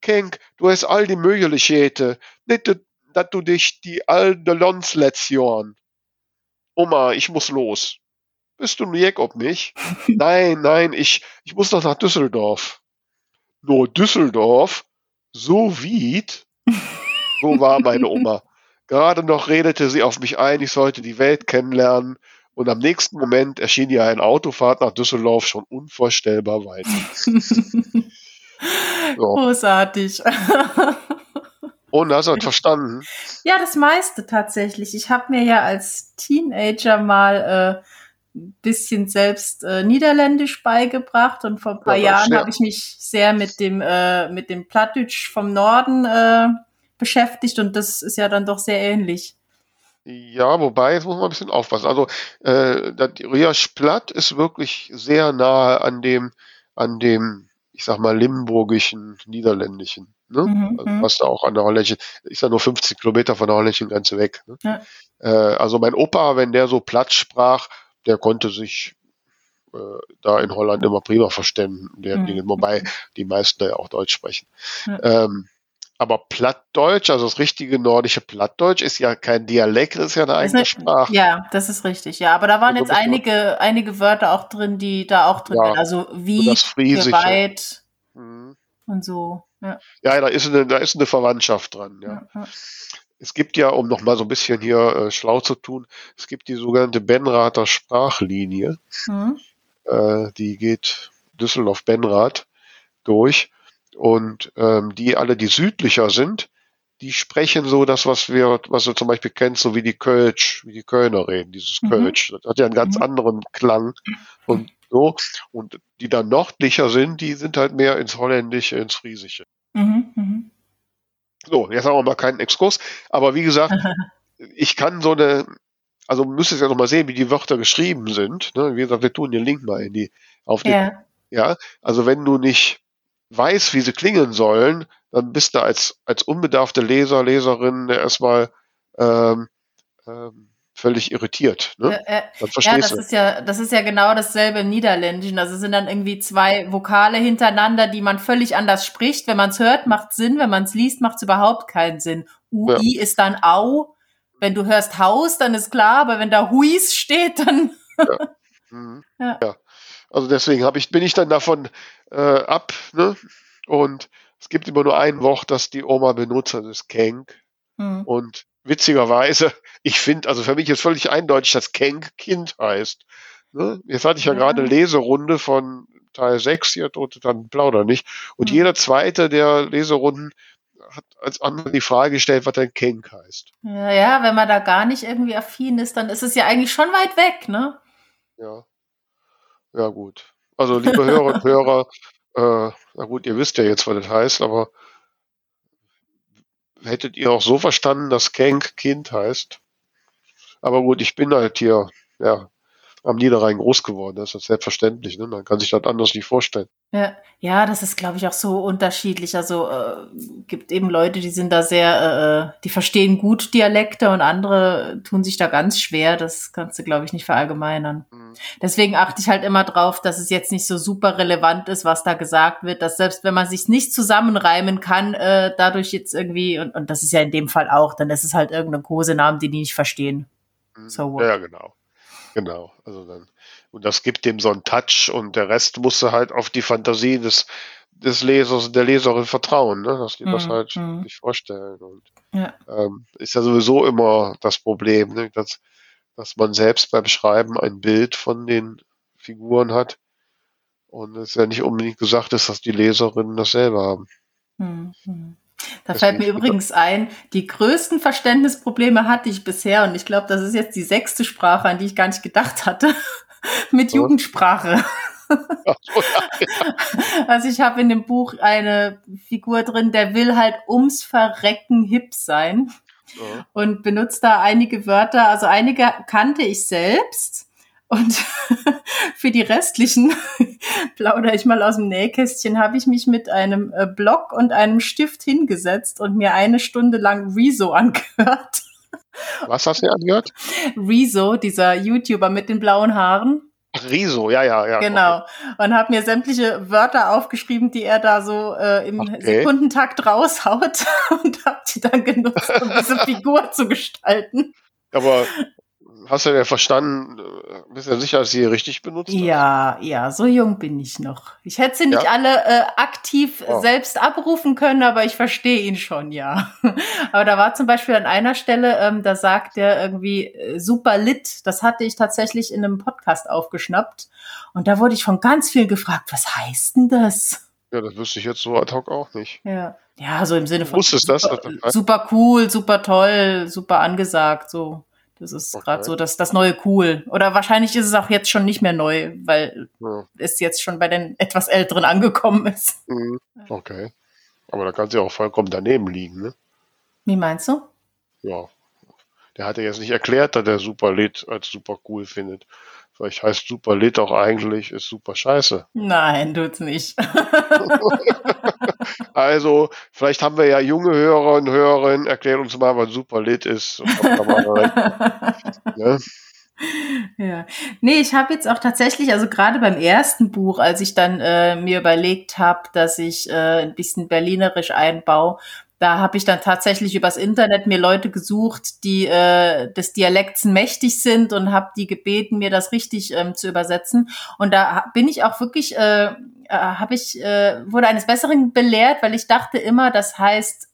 Kenk, du hast all die Möglichkeiten, nicht, dat du dich die all de Lons letzt Jahren. Oma, ich muss los. Bist du Jack ob mich? (laughs) nein, nein, ich, ich muss noch nach Düsseldorf. Nur Düsseldorf? So weit? So war meine (laughs) Oma. Gerade noch redete sie auf mich ein, ich sollte die Welt kennenlernen, und am nächsten Moment erschien ihr ein Autofahrt nach Düsseldorf schon unvorstellbar weit. (laughs) So. Großartig. Und hast du verstanden? Ja, das meiste tatsächlich. Ich habe mir ja als Teenager mal äh, ein bisschen selbst äh, Niederländisch beigebracht und vor ein paar Ja, Jahren ja- habe ich mich sehr mit dem äh, mit dem Plattdeutsch vom Norden äh, beschäftigt und das ist ja dann doch sehr ähnlich. Ja, wobei, jetzt muss man ein bisschen aufpassen. Also, äh, das Rias Platt ist wirklich sehr nahe an dem, an dem, ich sag mal, limburgischen, niederländischen. Ne? Mhm, also, mhm. was da auch an der holländischen, ist ja nur 50 Kilometer von der holländischen Grenze weg. Ne? Ja. Äh, also mein Opa, wenn der so platt sprach, der konnte sich äh, da in Holland immer prima verständigen, Mhm. Wobei die meisten da ja auch Deutsch sprechen. Ja. Ähm, aber Plattdeutsch, also das richtige nordische Plattdeutsch, ist ja kein Dialekt, das ist ja eine eigene eine- Sprache. Ja, das ist richtig. Ja, aber da waren Also jetzt muss man- einige einige Wörter auch drin, die da auch drin Ja, sind. Also So wie, geweiht Mhm. und so. Ja, Ja, da ist eine, da ist eine Verwandtschaft dran. Ja. ja. Es gibt ja, um noch mal so ein bisschen hier äh, schlau zu tun, es gibt die sogenannte Benrather Sprachlinie. Mhm. Äh, die geht Düsseldorf-Benrath durch. Und ähm, die alle, die südlicher sind, die sprechen so das, was wir, was du zum Beispiel kennst, so wie die Kölsch, wie die Kölner reden, dieses Mhm. Kölsch. Das hat ja einen ganz Mhm. anderen Klang und so. Und die dann nördlicher sind, die sind halt mehr ins Holländische, ins Friesische. Mhm. Mhm. So, jetzt haben wir mal keinen Exkurs. Aber wie gesagt, (laughs) ich kann so eine, also müsstest ja noch mal sehen, wie die Wörter geschrieben sind. Ne? Wie gesagt, wir tun den Link mal in die, auf die, Ja. ja. Also wenn du nicht weißt, wie sie klingen sollen, dann bist du als, als unbedarfte Leser, Leserin erstmal ähm, ähm, völlig irritiert. Ne? Äh, äh, ja, das ist ja, das ist ja genau dasselbe im Niederländischen. Also es sind dann irgendwie zwei Vokale hintereinander, die man völlig anders spricht. Wenn man es hört, macht Sinn. Wenn man es liest, macht es überhaupt keinen Sinn. UI ja. ist dann Au. Wenn du hörst Haus, dann ist klar, aber wenn da Huis steht, dann. ja. (laughs) Mhm. ja. ja. Also deswegen ich, bin ich dann davon äh, ab, ne? Und es gibt immer nur ein Wort, das die Oma benutzt, das ist Kenk. Mhm. Und witzigerweise, ich finde, also für mich ist völlig eindeutig, dass Kenk Kind heißt. Ne? Jetzt hatte ich ja, ja. gerade Leserunde von Teil 6, hier tote dann plauder nicht. Und mhm. jeder zweite der Leserunden hat als andere die Frage gestellt, was denn Kenk heißt. Ja, ja, wenn man da gar nicht irgendwie affin ist, dann ist es ja eigentlich schon weit weg, ne? Ja. Ja, gut. Also, liebe Hörer und Hörer, (laughs) äh, na gut, ihr wisst ja jetzt, was das heißt, aber hättet ihr auch so verstanden, dass Kenk Kind heißt? Aber gut, ich bin halt hier, ja, am Niederrhein groß geworden. Das ist selbstverständlich. Ne? Man kann sich das anders nicht vorstellen. Ja, ja das ist, glaube ich, auch so unterschiedlich. Also äh, gibt eben Leute, die sind da sehr, äh, die verstehen gut Dialekte und andere tun sich da ganz schwer. Das kannst du, glaube ich, nicht verallgemeinern. Mhm. Deswegen achte ich halt immer drauf, dass es jetzt nicht so super relevant ist, was da gesagt wird, dass selbst wenn man sich nicht zusammenreimen kann, äh, dadurch jetzt irgendwie, und, und das ist ja in dem Fall auch, dann ist es halt irgendein Kosenamen, den die nicht verstehen. Mhm. So Ja, genau. Genau, also dann, und das gibt dem so einen Touch und der Rest musste halt auf die Fantasie des, des Lesers, der Leserin vertrauen, ne? dass die mhm. das halt mhm. sich vorstellen. Und ja. Ähm, ist ja sowieso immer das Problem, ne? dass, dass man selbst beim Schreiben ein Bild von den Figuren hat und es ja nicht unbedingt gesagt ist, dass die Leserinnen dasselbe haben. Mhm. Da fällt mir übrigens ein, die größten Verständnisprobleme hatte ich bisher und ich glaube, das ist jetzt die sechste Sprache, an die ich gar nicht gedacht hatte, (laughs) mit Jugendsprache. (laughs) Also ich habe in dem Buch eine Figur drin, der will halt ums Verrecken hip sein und benutzt da einige Wörter. Also einige kannte ich selbst und (laughs) für die restlichen (laughs) plaudere ich mal aus dem Nähkästchen, habe ich mich mit einem äh, Block und einem Stift hingesetzt und mir eine Stunde lang Rezo angehört. (laughs) Was hast du angehört? Rezo, dieser YouTuber mit den blauen Haaren. Riso, ja, ja, ja. Genau. Okay. Und habe mir sämtliche Wörter aufgeschrieben, die er da so äh, im okay. Sekundentakt raushaut und habe die dann genutzt, um diese Figur zu gestalten. Aber hast du ja verstanden, äh, bist du ja sicher, dass sie richtig benutzt Ja, hast? ja, so jung bin ich noch. Ich hätte sie nicht ja? alle äh, aktiv oh. selbst abrufen können, aber ich verstehe ihn schon, ja. (laughs) aber da war zum Beispiel an einer Stelle, ähm, da sagt er irgendwie äh, super lit. Das hatte ich tatsächlich in einem Podcast aufgeschnappt. Und da wurde ich von ganz viel gefragt, was heißt denn das? Ja, das wüsste ich jetzt so ad hoc auch nicht. Ja, ja so im Sinne von super, das, super cool, super toll, super angesagt, so. Das ist okay. gerade so das, das neue Cool. Oder wahrscheinlich ist es auch jetzt schon nicht mehr neu, weil ja. es jetzt schon bei den etwas Älteren angekommen ist. Mhm. Okay. Aber da kann sie auch vollkommen daneben liegen, ne? Wie meinst du? Ja. Der hat ja jetzt nicht erklärt, dass er Super Lit als super cool findet. Vielleicht heißt Super Lit auch eigentlich ist super scheiße. Nein, tut's nicht. (laughs) also, vielleicht haben wir ja junge Hörer und Hörerinnen. Erklärt uns mal, was Super Lit ist. ne? (laughs) Ja, nee, ich habe jetzt auch tatsächlich, also gerade beim ersten Buch, als ich dann äh, mir überlegt habe, dass ich äh, ein bisschen berlinerisch einbaue, da habe ich dann tatsächlich übers Internet mir Leute gesucht, die äh, des Dialekts mächtig sind und habe die gebeten, mir das richtig ähm, zu übersetzen. Und da bin ich auch wirklich, äh, äh, habe ich äh, wurde eines Besseren belehrt, weil ich dachte immer, das heißt,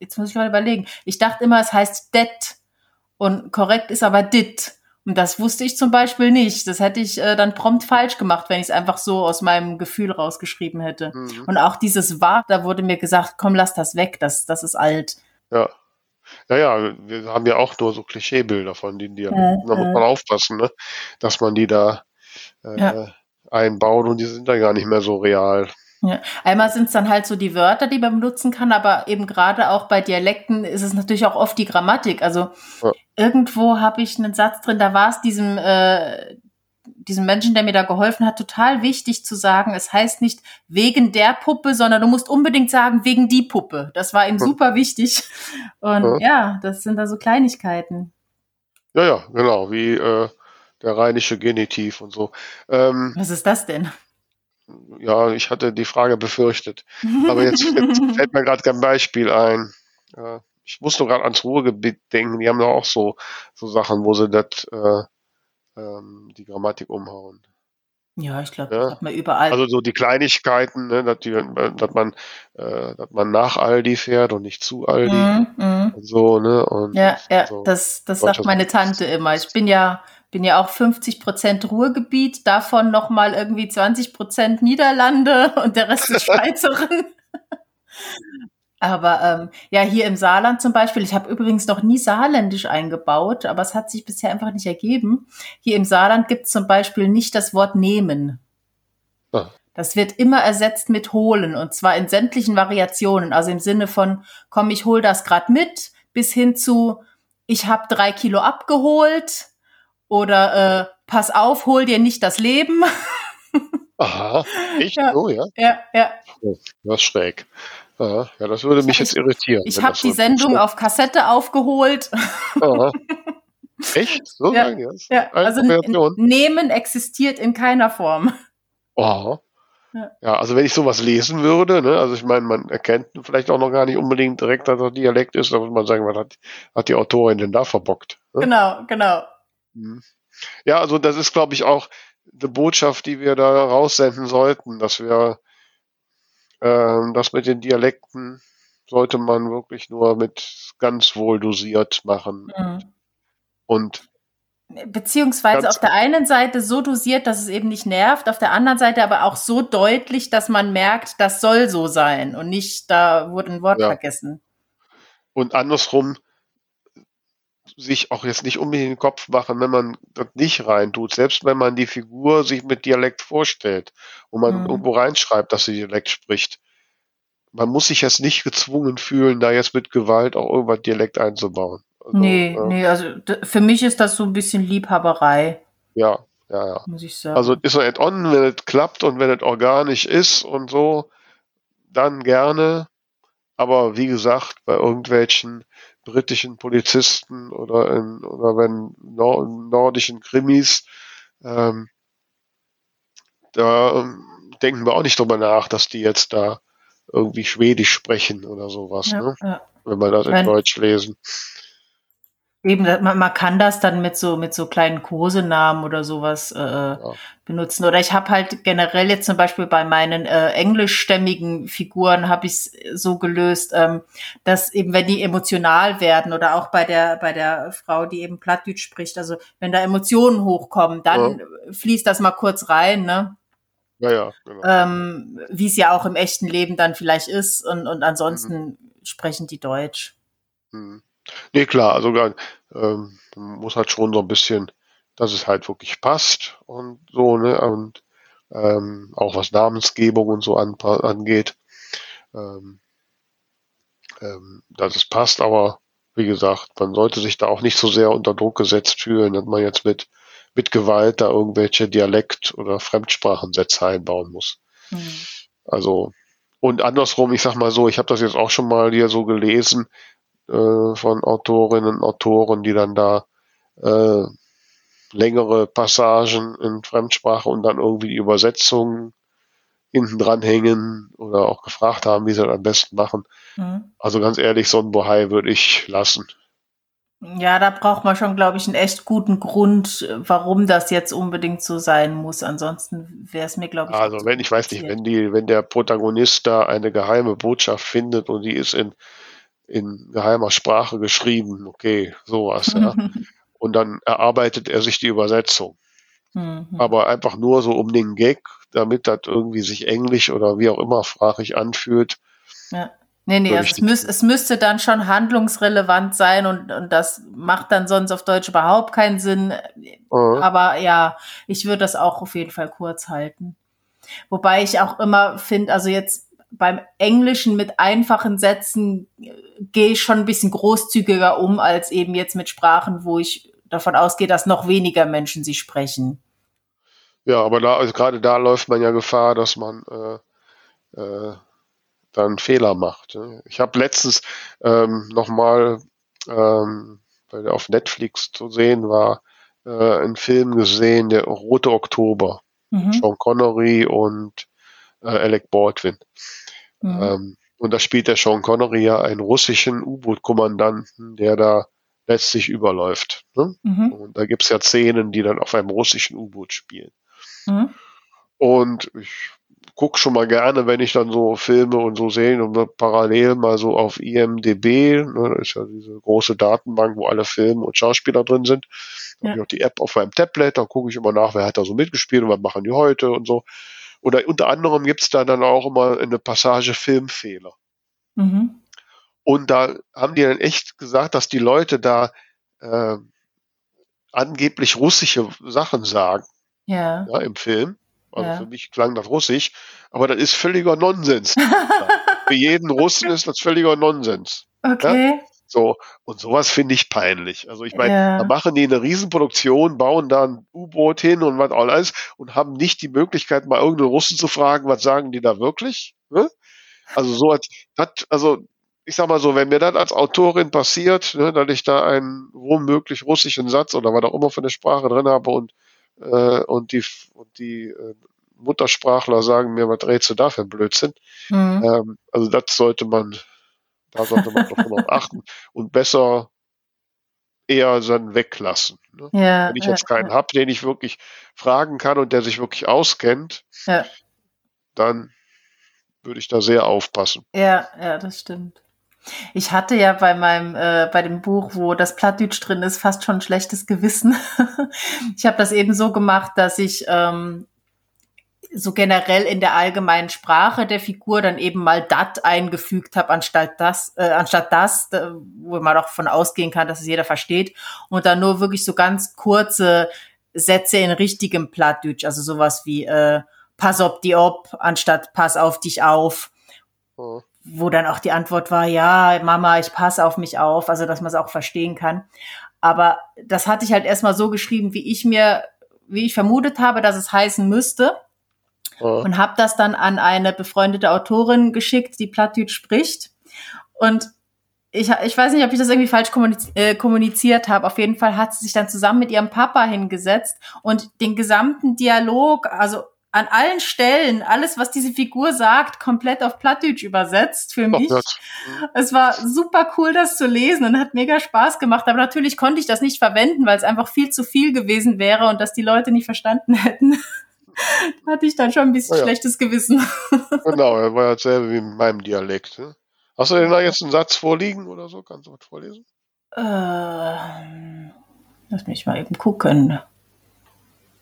jetzt muss ich mal überlegen, ich dachte immer, es heißt det und korrekt ist aber dit. Und das wusste ich zum Beispiel nicht. Das hätte ich äh, dann prompt falsch gemacht, wenn ich es einfach so aus meinem Gefühl rausgeschrieben hätte. Mhm. Und auch dieses war, da wurde mir gesagt, komm, lass das weg, das, das ist alt. Ja. Ja, ja, wir haben ja auch nur so Klischeebilder von den Dialekten. Da muss man aufpassen, ne? dass man die da äh, ja. einbaut und die sind dann gar nicht mehr so real. Ja. Einmal sind es dann halt so die Wörter, die man benutzen kann, aber eben gerade auch bei Dialekten ist es natürlich auch oft die Grammatik. Also ja. irgendwo habe ich einen Satz drin, da war es diesem, äh, diesem Menschen, der mir da geholfen hat, total wichtig zu sagen, es heißt nicht wegen der Puppe, sondern du musst unbedingt sagen wegen die Puppe. Das war ihm ja. super wichtig. Und ja. das sind da so Kleinigkeiten. Ja, ja, genau, wie äh, der rheinische Genitiv und so. Ähm, Was ist das denn? Ja, ich hatte die Frage befürchtet. Aber jetzt, jetzt (laughs) fällt mir gerade kein Beispiel ein. Ja, ich muss nur gerade ans Ruhrgebiet denken. Die haben da auch so, so Sachen, wo sie das, äh, ähm, die Grammatik umhauen. Ja, ich glaube, ja? das hat man überall. Also so die Kleinigkeiten, ne, dass, die, dass man, äh, dass man nach Aldi fährt und nicht zu Aldi. Mm, mm. So, ne? Und ja, ja, so. das, das sagt meine Tante immer. Ich bin ja, bin ja auch 50 Prozent Ruhrgebiet, davon nochmal irgendwie 20 Prozent Niederlande (laughs) und der Rest ist (laughs) Schweizerin. (laughs) Aber ähm, ja, hier im Saarland zum Beispiel, ich habe übrigens noch nie saarländisch eingebaut, aber es hat sich bisher einfach nicht ergeben. Hier im Saarland gibt es zum Beispiel nicht das Wort nehmen. Ah. Das wird immer ersetzt mit holen und zwar in sämtlichen Variationen. Also im Sinne von, komm, ich hol das grad mit, bis hin zu, ich habe drei Kilo abgeholt oder äh, pass auf, hol dir nicht das Leben. (laughs) Aha, echt? Ja. Oh ja. Ja, ja. Oh, das ist schräg. Ja, das würde mich jetzt irritieren. Ich habe die so Sendung auf Kassette aufgeholt. Aha. (laughs) Echt? So ja, jetzt? Ja, also Nehmen existiert in keiner Form. Aha. Ja. ja. also wenn ich sowas lesen würde, ne, also ich meine, man erkennt vielleicht auch noch gar nicht unbedingt direkt, dass das Dialekt ist, da muss man sagen, was hat, hat die Autorin denn da verbockt? Ne? Genau, genau. Mhm. Ja, also das ist, glaube ich, auch eine Botschaft, die wir da raussenden sollten, dass wir ähm, das mit den Dialekten sollte man wirklich nur mit ganz wohl dosiert machen. Mhm. Und Beziehungsweise auf der einen Seite so dosiert, dass es eben nicht nervt, auf der anderen Seite aber auch so deutlich, dass man merkt, das soll so sein und nicht, da wurde ein Wort ja. vergessen. Und andersrum, sich auch jetzt nicht unbedingt den Kopf machen, wenn man das nicht reintut. Selbst wenn man die Figur sich mit Dialekt vorstellt und man mhm. irgendwo reinschreibt, dass sie Dialekt spricht. Man muss sich jetzt nicht gezwungen fühlen, da jetzt mit Gewalt auch irgendwas Dialekt einzubauen. Also, nee, ja. nee, also für mich ist das so ein bisschen Liebhaberei. Ja, ja, ja. Muss ich sagen. Also ist so Add-on, wenn es klappt und wenn es organisch ist und so, dann gerne. Aber wie gesagt, bei irgendwelchen britischen Polizisten oder, in, oder wenn nor nordischen Krimis, ähm, da ähm, denken wir auch nicht drüber nach, dass die jetzt da irgendwie Schwedisch sprechen oder sowas, ja, ne? Ja. wenn wir das in. Deutsch lesen. Eben, man, man kann das dann mit so mit so kleinen Kosenamen oder sowas äh, ja. benutzen. Oder ich habe halt generell jetzt zum Beispiel bei meinen äh, englischstämmigen Figuren habe ich es so gelöst, ähm, dass eben wenn die emotional werden oder auch bei der bei der Frau, die eben Plattdeutsch spricht, also wenn da Emotionen hochkommen, dann ja. fließt das mal kurz rein, ne? Ja, ja, genau. Ähm, Wie es ja auch im echten Leben dann vielleicht ist und, und ansonsten mhm. sprechen die Deutsch. Mhm. Nee, klar, also ähm, muss halt schon so ein bisschen, dass es halt wirklich passt und so, ne? Und ähm, auch was Namensgebung und so an, angeht, ähm, ähm, dass es passt, aber wie gesagt, man sollte sich da auch nicht so sehr unter Druck gesetzt fühlen, dass man jetzt mit, mit Gewalt da irgendwelche Dialekt- oder Fremdsprachensätze einbauen muss. Mhm. Also, und andersrum, ich sag mal so, ich habe das jetzt auch schon mal hier so gelesen, äh, von Autorinnen und Autoren, die dann da äh, längere Passagen in Fremdsprache und dann irgendwie die Übersetzung hinten dran hängen oder auch gefragt haben, wie sie das am besten machen. Mhm. Also ganz ehrlich, so ein Bohai würde ich lassen. Ja, da braucht man schon, glaube ich, einen echt guten Grund, warum das jetzt unbedingt so sein muss. Ansonsten wäre es mir, glaube ich. Also wenn ich weiß nicht, wenn die, wenn der Protagonist da eine geheime Botschaft findet und die ist in in geheimer Sprache geschrieben, okay, sowas, ja. (laughs) Und dann erarbeitet er sich die Übersetzung. Mhm. Aber einfach nur so um den Gag, damit das irgendwie sich englisch oder wie auch immer sprachig anfühlt. Ja. Nee, nee, also es, müß, es müsste dann schon handlungsrelevant sein und, und das macht dann sonst auf Deutsch überhaupt keinen Sinn. Mhm. Aber ja, ich würde das auch auf jeden Fall kurz halten. Wobei ich auch immer finde, also jetzt beim Englischen mit einfachen Sätzen äh, gehe ich schon ein bisschen großzügiger um als eben jetzt mit Sprachen, wo ich davon ausgehe, dass noch weniger Menschen sie sprechen. Ja, aber da, also gerade da läuft man ja Gefahr, dass man äh, äh, dann Fehler macht. Ne? Ich habe letztens ähm, nochmal ähm, bei der auf Netflix zu sehen war, äh, einen Film gesehen, der Rote Oktober. Mhm. Sean Connery und äh, Alec Baldwin. Mhm. Ähm, und da spielt der Sean Connery ja einen russischen U-Boot-Kommandanten, der da letztlich überläuft. Ne? Mhm. Und da gibt's ja Szenen, die dann auf einem russischen U-Boot spielen. Mhm. Und ich guck schon mal gerne, wenn ich dann so Filme und so sehe und parallel mal so auf IMDB, ne, das ist ja diese große Datenbank, wo alle Filme und Schauspieler drin sind. Da Ja. habe ich auch die App auf meinem Tablet, da gucke ich immer nach, wer hat da so mitgespielt und was machen die heute und so. Oder unter anderem gibt's da dann auch immer eine Passage Filmfehler. Mhm. Und da haben die dann echt gesagt, dass die Leute da äh, angeblich russische Sachen sagen Ja. ja, im Film. Also Ja. für mich klang das russisch, aber das ist völliger Nonsens. (laughs) für jeden Russen ist das völliger Nonsens. Okay. So, und sowas finde ich peinlich. Also ich meine, Ja. da machen die eine Riesenproduktion, bauen da ein U-Boot hin und was auch alles und haben nicht die Möglichkeit, mal irgendeinen Russen zu fragen, was sagen die da wirklich? Ne? Also so als, das, also ich sag mal so, wenn mir das als Autorin passiert, ne, dass ich da einen womöglich russischen Satz oder was auch immer von der Sprache drin habe und, äh, und die, und die äh, Muttersprachler sagen mir, was redest du da für ein Blödsinn? Mhm. Ähm, also das sollte man, da sollte man doch drauf achten und besser eher dann weglassen. Ne? Ja. Wenn ich ja, jetzt keinen hab, den ich wirklich fragen kann und der sich wirklich auskennt, Ja. dann würde ich da sehr aufpassen. Ja, ja, das stimmt. Ich hatte ja bei meinem, äh, bei dem Buch, wo das Plattdeutsch drin ist, fast schon ein schlechtes Gewissen. (laughs) ich habe das eben so gemacht, dass ich ähm, so generell in der allgemeinen Sprache der Figur dann eben mal dat eingefügt habe, anstatt das, äh, anstatt das, äh, wo man auch von ausgehen kann, dass es jeder versteht. Und dann nur wirklich so ganz kurze Sätze in richtigem Plattdeutsch, also sowas wie äh, pass auf die ob, anstatt pass auf dich auf Ja. wo dann auch die Antwort war, ja, Mama, ich passe auf mich auf, also dass man es auch verstehen kann. Aber das hatte ich halt erstmal so geschrieben, wie ich mir, wie ich vermutet habe, dass es heißen müsste. Und habe das dann an eine befreundete Autorin geschickt, die Plattdeutsch spricht. Und ich, ich weiß nicht, ob ich das irgendwie falsch kommuniz äh, kommuniziert habe. Auf jeden Fall hat sie sich dann zusammen mit ihrem Papa hingesetzt und den gesamten Dialog, also an allen Stellen, alles, was diese Figur sagt, komplett auf Plattdeutsch übersetzt für Ach mich. Gott. Es war super cool, das zu lesen und hat mega Spaß gemacht. Aber natürlich konnte ich das nicht verwenden, weil es einfach viel zu viel gewesen wäre und das die Leute nicht verstanden hätten. Da hatte ich dann schon ein bisschen ja. schlechtes Gewissen. (laughs) Genau, er war ja dasselbe wie in meinem Dialekt. Ne? Hast du denn da jetzt einen Satz vorliegen oder so? Kannst du was vorlesen? Ähm, lass mich mal eben gucken.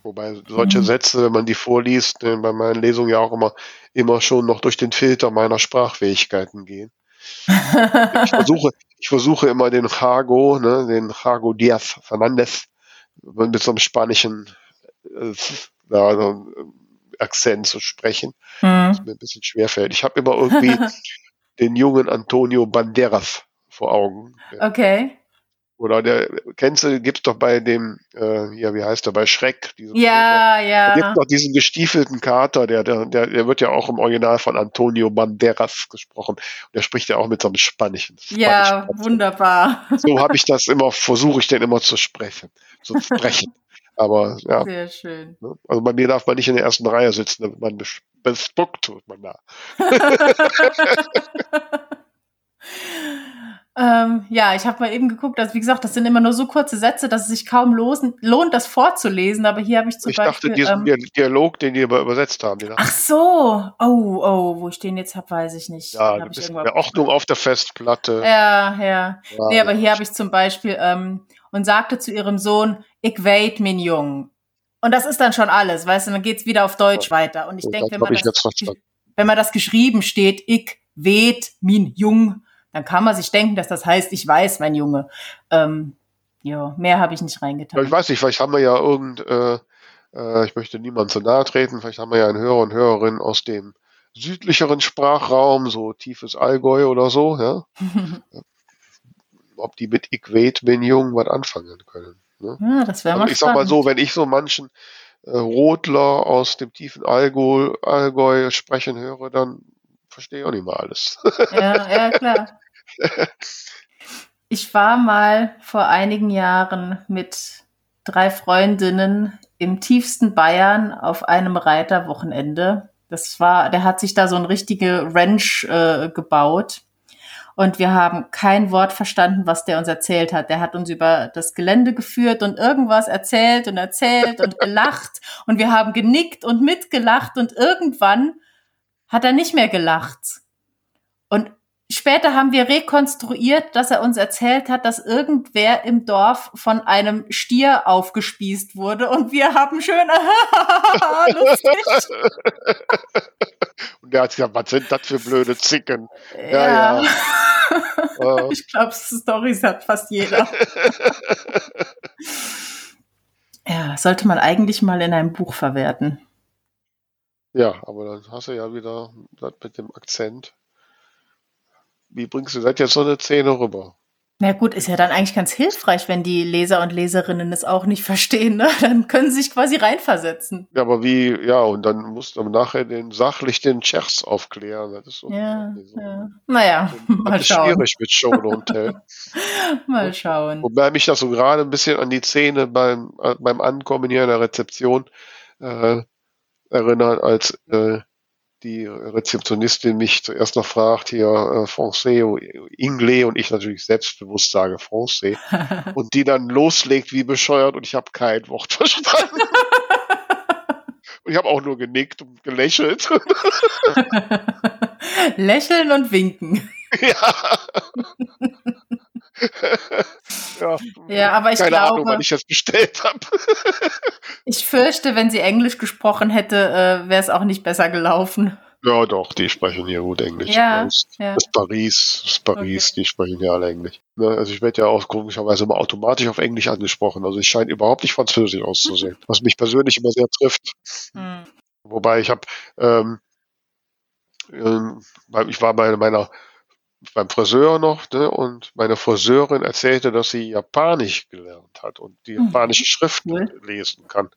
Wobei solche Mhm. Sätze, wenn man die vorliest, äh, bei meinen Lesungen ja auch immer, immer schon noch durch den Filter meiner Sprachfähigkeiten gehen. Ich (laughs) versuche, ich versuche immer den Jago, ne, den Jago Diaz Fernandez mit so einem spanischen äh, ja, so einem, äh, Akzent zu sprechen, Hm. was mir ein bisschen schwerfällt. Ich habe immer irgendwie (laughs) den jungen Antonio Banderas vor Augen. Okay. Oder der, kennst du, gibt's doch bei dem, äh, ja, wie heißt der, bei Schreck, diesem Ja, Da ja. gibt noch diesen gestiefelten Kater, der, der, der, der wird ja auch im Original von Antonio Banderas gesprochen. Der spricht ja auch mit so einem spanischen. Ja, spanischen wunderbar. So habe ich das immer, versuche ich den immer zu sprechen, zu sprechen. (laughs) Aber ja, Sehr schön. ne? also bei mir darf man nicht in der ersten Reihe sitzen, da wird man bes- bespuckt, wird man da. (laughs) Ähm, ja, ich habe mal eben geguckt, also wie gesagt, das sind immer nur so kurze Sätze, dass es sich kaum losen, lohnt, das vorzulesen. Aber hier habe ich zum ich Beispiel. dachte, diesen ähm, Dia- Dialog, den die aber übersetzt haben, den ach so, oh, oh, wo ich den jetzt hab, weiß ich nicht. ja, Den hab ich irgendwo der Ordnung auf der Festplatte. Ja, ja. Ja, Nee, aber hier habe ich zum Beispiel ähm, und sagte zu ihrem Sohn, ich weit min Jung. Und das ist dann schon alles, weißt du, dann geht's wieder auf Deutsch weiter. Und ich Und denke, wenn man das, wenn man das geschrieben steht, ich weet min Jung, dann kann man sich denken, dass das heißt, ich weiß, mein Junge. Ähm, ja, mehr habe ich nicht Ja, reingetan. ich weiß nicht, vielleicht haben wir ja irgend, äh, äh, ich möchte niemandem zu nahe treten, vielleicht haben wir ja einen Hörer und Hörerin aus dem südlicheren Sprachraum, so tiefes Allgäu oder so, ja. (laughs) Ob die mit Ich weet, bin jung was anfangen können. Ne? ja, das wäre Also mal ich sag mal spannend. so, wenn ich so manchen äh, Rotler aus dem tiefen Allgäu, Allgäu sprechen höre, dann verstehe ich auch nicht mal alles. Ja, ja, klar. (laughs) Ich war mal vor einigen Jahren mit drei Freundinnen im tiefsten Bayern auf einem Reiterwochenende. Das war, der hat sich da so ein richtige Ranch äh, gebaut. Und wir haben kein Wort verstanden, was der uns erzählt hat. Der hat uns über das Gelände geführt und irgendwas erzählt und erzählt und (laughs) gelacht. Und wir haben genickt und mitgelacht und irgendwann hat er nicht mehr gelacht. Und Später haben wir rekonstruiert, dass er uns erzählt hat, dass irgendwer im Dorf von einem Stier aufgespießt wurde und wir haben schön (laughs) lustig. (laughs) Und er hat gesagt, was sind das für blöde Zicken? Ja, ja. ja. (laughs) ich glaube, Stories hat fast jeder. (laughs) ja, sollte man eigentlich mal in einem Buch verwerten. Ja, aber dann hast du ja wieder das mit dem Akzent wie bringst du das jetzt so eine Szene rüber? Na gut, ist ja dann eigentlich ganz hilfreich, wenn die Leser und Leserinnen es auch nicht verstehen, ne? Dann können sie sich quasi reinversetzen. Ja, aber wie, ja, und dann musst du nachher den sachlich den Scherz aufklären. Das ist so, ja, so, ja. Naja, mal das schauen. schwierig mit Show und Tell. (laughs) mal schauen. Wobei mich das so gerade ein bisschen an die Szene beim, äh, beim Ankommen hier in der Rezeption äh, erinnert, als äh, die Rezeptionistin mich zuerst noch fragt, hier äh, Français, Inglés und ich natürlich selbstbewusst sage Français (laughs) und die dann loslegt wie bescheuert und ich habe kein Wort (laughs) verstanden. (laughs) und ich habe auch nur genickt und gelächelt. Lächeln und winken. Ja. (laughs) ja. ja, aber ich Keine glaube, Ahnung, wann ich das bestellt habe. (laughs) ich fürchte, wenn sie Englisch gesprochen hätte, äh, wäre es auch nicht besser gelaufen. Ja, doch, die sprechen hier gut Englisch. Ja, das, ja. das Paris, das Paris, okay. die sprechen ja alle Englisch. Ne, also ich werde ja auch komischerweise immer automatisch auf Englisch angesprochen. Also ich scheine überhaupt nicht französisch auszusehen, (laughs) was mich persönlich immer sehr trifft. Mhm. Wobei ich habe, ähm, ähm, ich war bei meiner beim Friseur noch, ne, und meine Friseurin erzählte, dass sie Japanisch gelernt hat und die hm. japanische Schriften cool. lesen kann.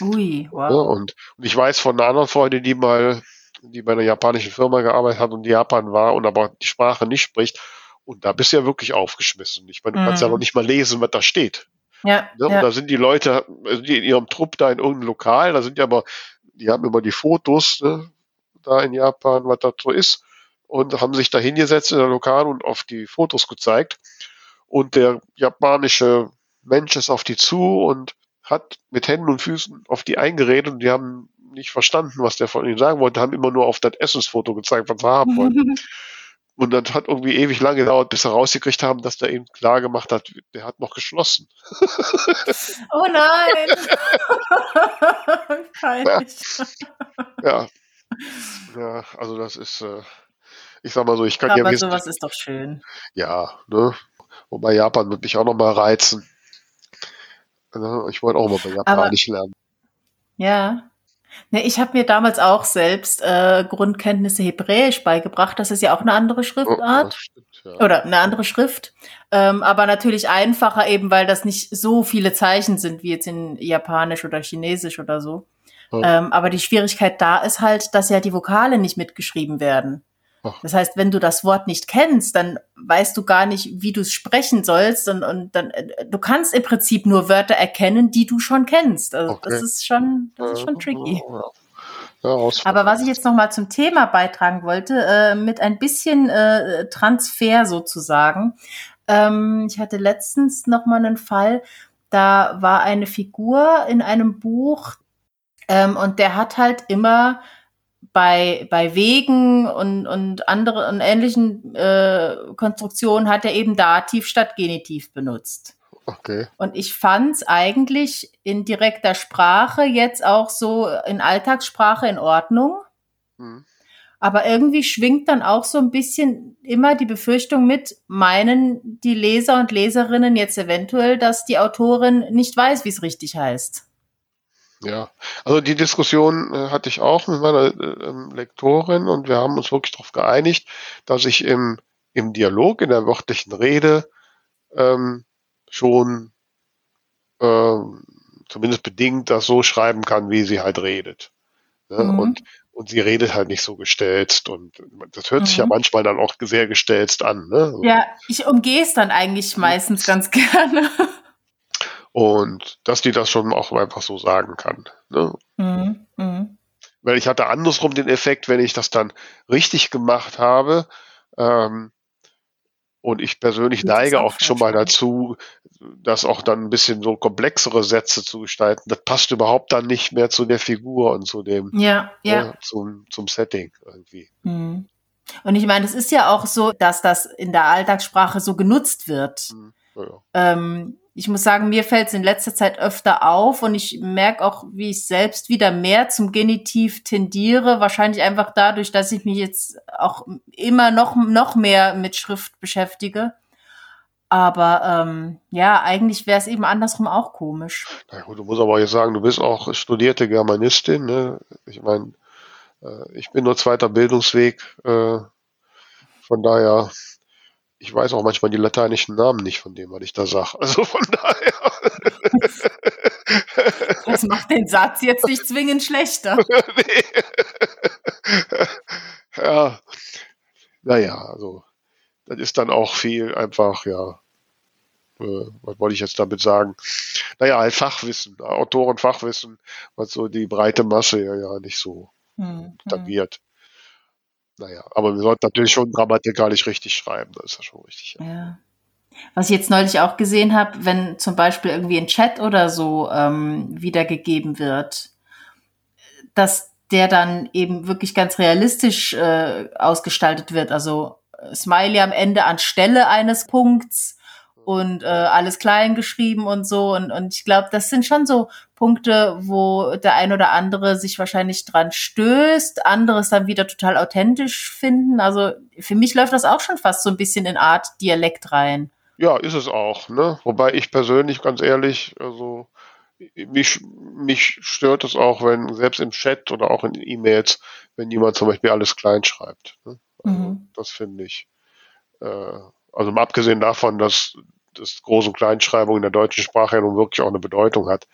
Ui, wow. Ne, und, und ich weiß von einer anderen Freundin, die mal, die bei einer japanischen Firma gearbeitet hat und in Japan war und aber die Sprache nicht spricht. Und da bist du ja wirklich aufgeschmissen. Ich meine, du kannst ja hm. noch nicht mal lesen, was da steht. Ja, ne? ja. Und da sind die Leute, die in ihrem Trupp da in irgendeinem Lokal, da sind ja aber, die haben immer die Fotos, ne, da in Japan, was das so ist und haben sich da hingesetzt in der Lokal und auf die Fotos gezeigt. Und der japanische Mensch ist auf die zu und hat mit Händen und Füßen auf die eingeredet und die haben nicht verstanden, was der von ihnen sagen wollte, haben immer nur auf das Essensfoto gezeigt, was sie haben (laughs) wollten. Und dann hat irgendwie ewig lange gedauert, bis sie rausgekriegt haben, dass der ihm klar gemacht hat, der hat noch geschlossen. (laughs) Oh nein! (laughs) ja. ja. ja. also das ist, äh, ich sag mal so, ich kann Aber ja sowas ist doch schön. Ja, ne? Wobei Japan würde mich auch noch mal reizen. Ne, ich wollte auch mal bei Japanisch Aber, lernen. Ja. Ne, ich habe mir damals auch selbst äh, Grundkenntnisse Hebräisch beigebracht. Das ist ja auch eine andere Schriftart. Oh, stimmt, ja. Oder eine andere Schrift. Ähm, aber natürlich einfacher eben, weil das nicht so viele Zeichen sind wie jetzt in Japanisch oder Chinesisch oder so. Ja. Ähm, aber die Schwierigkeit da ist halt, dass ja die Vokale nicht mitgeschrieben werden. Das heißt, wenn du das Wort nicht kennst, dann weißt du gar nicht, wie du es sprechen sollst und, und dann äh, du kannst im Prinzip nur Wörter erkennen, die du schon kennst. Also okay. das ist schon, das ist schon tricky. Ja, Aber was ich jetzt noch mal zum Thema beitragen wollte, äh, mit ein bisschen äh, Transfer sozusagen. Ähm, ich hatte letztens noch mal einen Fall, da war eine Figur in einem Buch ähm, und der hat halt immer bei, bei Wegen und, und anderen ähnlichen äh, Konstruktionen hat er eben Dativ statt Genitiv benutzt. Okay. Und ich fand es eigentlich in direkter Sprache jetzt auch so in Alltagssprache in Ordnung. Mhm. Aber irgendwie schwingt dann auch so ein bisschen immer die Befürchtung mit, meinen die Leser und Leserinnen jetzt eventuell, dass die Autorin nicht weiß, wie es richtig heißt. Ja, also die Diskussion äh, hatte ich auch mit meiner äh, ähm, Lektorin und wir haben uns wirklich darauf geeinigt, dass ich im, im Dialog, in der wörtlichen Rede ähm, schon äh, zumindest bedingt das so schreiben kann, wie sie halt redet. Ne? Mhm. Und, und sie redet halt nicht so gestelzt und das hört mhm. sich ja mhm. manchmal dann auch sehr gestelzt an. Ne? Ja, ich umgehe es dann eigentlich meistens ganz (laughs) gerne. Und dass die das schon auch einfach so sagen kann. Ne? Mhm. Mhm. Weil ich hatte andersrum den Effekt, wenn ich das dann richtig gemacht habe, ähm, und ich persönlich neige auch schon mal dazu, das auch dann ein bisschen so komplexere Sätze zu gestalten. Das passt überhaupt dann nicht mehr zu der Figur und zu dem, ja, ja. ja zum, zum Setting irgendwie. Mhm. Und ich meine, es ist ja auch so, dass das in der Alltagssprache so genutzt wird. Mhm. Ja, ähm, ich muss sagen, mir fällt es in letzter Zeit öfter auf und ich merke auch, wie ich selbst wieder mehr zum Genitiv tendiere. Wahrscheinlich einfach dadurch, dass ich mich jetzt auch immer noch, noch mehr mit Schrift beschäftige. Aber ähm, ja, eigentlich wäre es eben andersrum auch komisch. Na gut, du musst aber jetzt sagen, du bist auch studierte Germanistin. Ne? Ich meine, äh, ich bin nur zweiter Bildungsweg. Äh, von daher ich weiß auch manchmal die lateinischen Namen nicht von dem, was ich da sage. Also von daher. (laughs) Das macht den Satz jetzt nicht zwingend schlechter. (laughs) nee. Ja. Naja, also das ist dann auch viel einfach, ja. Äh, was wollte ich jetzt damit sagen? Naja, halt Fachwissen, Autorenfachwissen, was so die breite Masse ja, ja nicht so hm, tangiert. Hm. Naja, aber wir sollten natürlich schon grammatikalisch richtig schreiben, das ist ja schon richtig. Ja. ja. Was ich jetzt neulich auch gesehen habe, wenn zum Beispiel irgendwie ein Chat oder so ähm, wiedergegeben wird, dass der dann eben wirklich ganz realistisch äh, ausgestaltet wird. Also äh, Smiley am Ende anstelle eines Punkts und äh, alles klein geschrieben und so. Und, und ich glaube, das sind schon so Punkte, wo der ein oder andere sich wahrscheinlich dran stößt, anderes dann wieder total authentisch finden. Also für mich läuft das auch schon fast so ein bisschen in Art Dialekt rein. Ja, ist es auch. Ne? Wobei ich persönlich, ganz ehrlich, also mich, mich stört es auch, wenn selbst im Chat oder auch in E-Mails, wenn jemand zum Beispiel alles klein schreibt. Ne? Also, mhm. Das finde ich. Äh, also mal abgesehen davon, dass das Groß- und Kleinschreibung in der deutschen Sprache ja nun wirklich auch eine Bedeutung hat.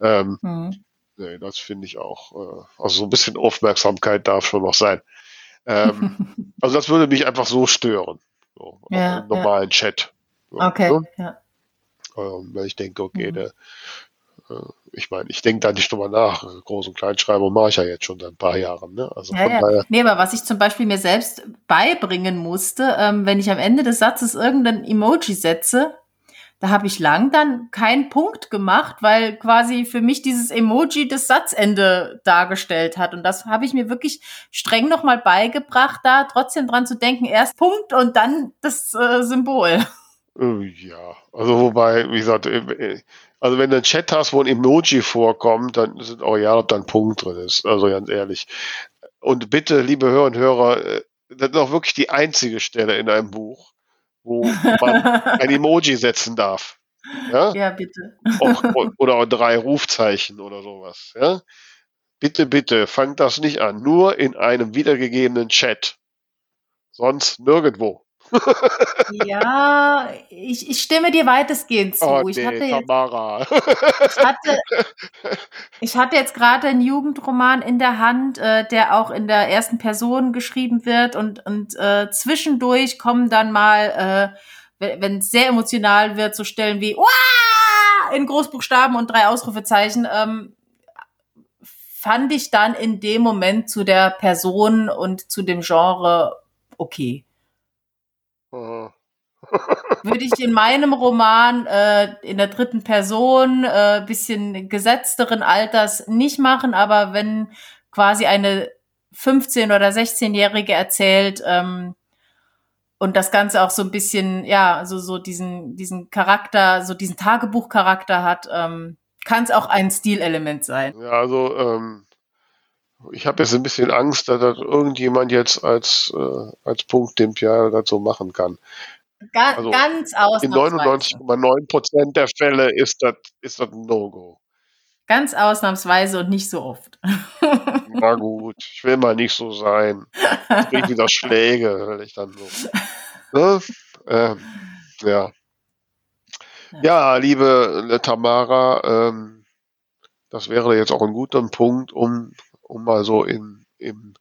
Ähm, mhm. nee, das finde ich auch. Äh, also so ein bisschen Aufmerksamkeit darf schon noch sein. Ähm, (laughs) also das würde mich einfach so stören. So, ja, Im normalen ja. Chat. So, okay, ne? ja. Ähm, weil ich denke, okay, mhm. der, ich meine, ich denke da nicht drüber nach. Groß- und Kleinschreibung mache ich ja jetzt schon seit ein paar Jahren. Ne? Also ja, ja. Nee, aber was ich zum Beispiel mir selbst beibringen musste, ähm, wenn ich am Ende des Satzes irgendein Emoji setze, da habe ich lang dann keinen Punkt gemacht, weil quasi für mich dieses Emoji das Satzende dargestellt hat. Und das habe ich mir wirklich streng nochmal beigebracht, da trotzdem dran zu denken, erst Punkt und dann das äh, Symbol. Äh, ja, also wobei, wie gesagt, äh, also wenn du einen Chat hast, wo ein Emoji vorkommt, dann sind auch ja, ob da ein Punkt drin ist. Also ganz ehrlich. Und bitte, liebe Hörer und Hörer, äh, das ist auch wirklich die einzige Stelle in einem Buch, wo man (laughs) ein Emoji setzen darf. Ja, ja bitte. Auch, (laughs) oder auch drei Rufzeichen oder sowas. Ja? Bitte, bitte, fangt das nicht an. Nur in einem wiedergegebenen Chat. Sonst nirgendwo ja, ich, ich stimme dir weitestgehend zu. Oh, ich, hatte jetzt, ich, hatte, ich hatte jetzt gerade einen Jugendroman in der Hand, äh, der auch in der ersten Person geschrieben wird und, und äh, zwischendurch kommen dann mal, äh, wenn es sehr emotional wird, so Stellen wie Uah! in Großbuchstaben und drei Ausrufezeichen. Ähm, fand ich dann in dem Moment zu der Person und zu dem Genre okay. Würde ich in meinem Roman äh, in der dritten Person äh, bisschen gesetzteren Alters nicht machen, aber wenn quasi eine 15- oder 16-Jährige erzählt ähm, und das Ganze auch so ein bisschen, ja, so, so diesen, diesen Charakter, so diesen Tagebuchcharakter hat, ähm, kann es auch ein Stilelement sein. Ja, also ähm, ich habe jetzt ein bisschen Angst, dass das irgendjemand jetzt als, äh, als Punkt dem Pierre dazu machen kann. Ga also ganz ausnahmsweise. In 99,9 Prozent der Fälle ist das, ist das ein No-Go. Ganz ausnahmsweise und nicht so oft. (laughs) Na gut, ich will mal nicht so sein. Ich kriege wieder Schläge, weil ich dann so. Ne? Ähm, ja. Ja, liebe Tamara, ähm, das wäre jetzt auch ein guter Punkt, um um mal so in, im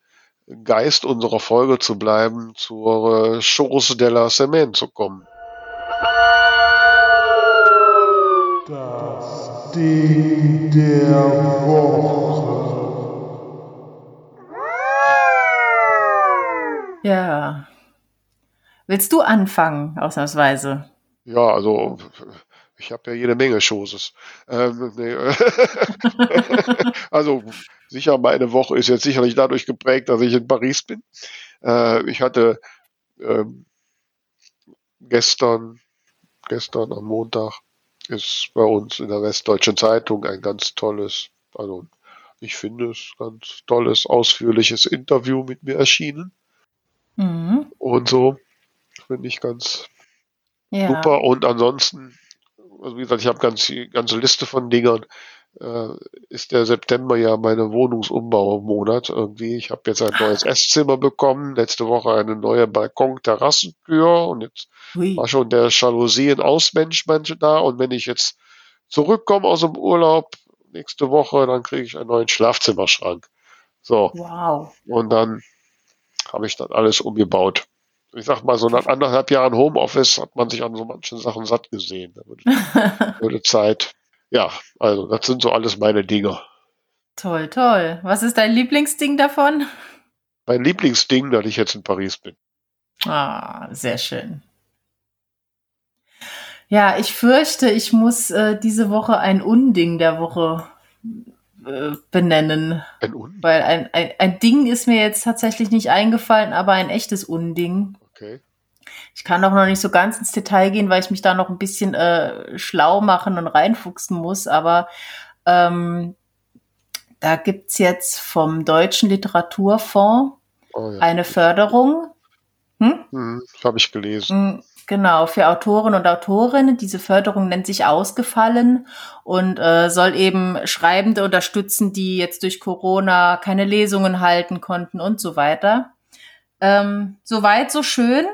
Geist unserer Folge zu bleiben, zur Chance de la Semaine zu kommen. Das Ding der Woche. Ja. Willst du anfangen, ausnahmsweise? Ja, also ich habe ja jede Menge Choses. Ähm, nee, (laughs) also sicher, meine Woche ist jetzt sicherlich dadurch geprägt, dass ich in Paris bin. Äh, ich hatte ähm, gestern, gestern am Montag ist bei uns in der Westdeutschen Zeitung ein ganz tolles, also ich finde es ganz tolles, ausführliches Interview mit mir erschienen. Mhm. Und so finde ich ganz Ja. super. Und ansonsten, also wie gesagt, ich habe ganz ganze Liste von Dingern. Äh, ist der September ja meine Wohnungsumbaumonat irgendwie. Ich habe jetzt ein (laughs) neues Esszimmer bekommen, letzte Woche eine neue Balkon-Terrassentür und jetzt Hui. war schon der Jalousien-Ausmensch da. Und wenn ich jetzt zurückkomme aus dem Urlaub nächste Woche, dann kriege ich einen neuen Schlafzimmerschrank. So, Wow. und dann habe ich dann alles umgebaut. Ich sag mal, so nach anderthalb Jahren Homeoffice hat man sich an so manchen Sachen satt gesehen. Da würde, würde (laughs) Zeit. Ja, also das sind so alles meine Dinge. Toll, toll. Was ist dein Lieblingsding davon? Mein Lieblingsding, dass ich jetzt in Paris bin. Ah, sehr schön. Ja, ich fürchte, ich muss äh, diese Woche ein Unding der Woche äh, benennen. Ein Un. Weil ein, ein, ein Ding ist mir jetzt tatsächlich nicht eingefallen, aber ein echtes Unding. Okay. Ich kann auch noch nicht so ganz ins Detail gehen, weil ich mich da noch ein bisschen äh, schlau machen und reinfuchsen muss. Aber ähm, da gibt's jetzt vom Deutschen Literaturfonds Oh, ja. eine Förderung. Hm? Hm, habe ich gelesen. Mm, Genau, für Autoren und Autorinnen. Diese Förderung nennt sich Ausgefallen und äh, soll eben Schreibende unterstützen, die jetzt durch Corona keine Lesungen halten konnten und so weiter. Ähm, Soweit, so schön.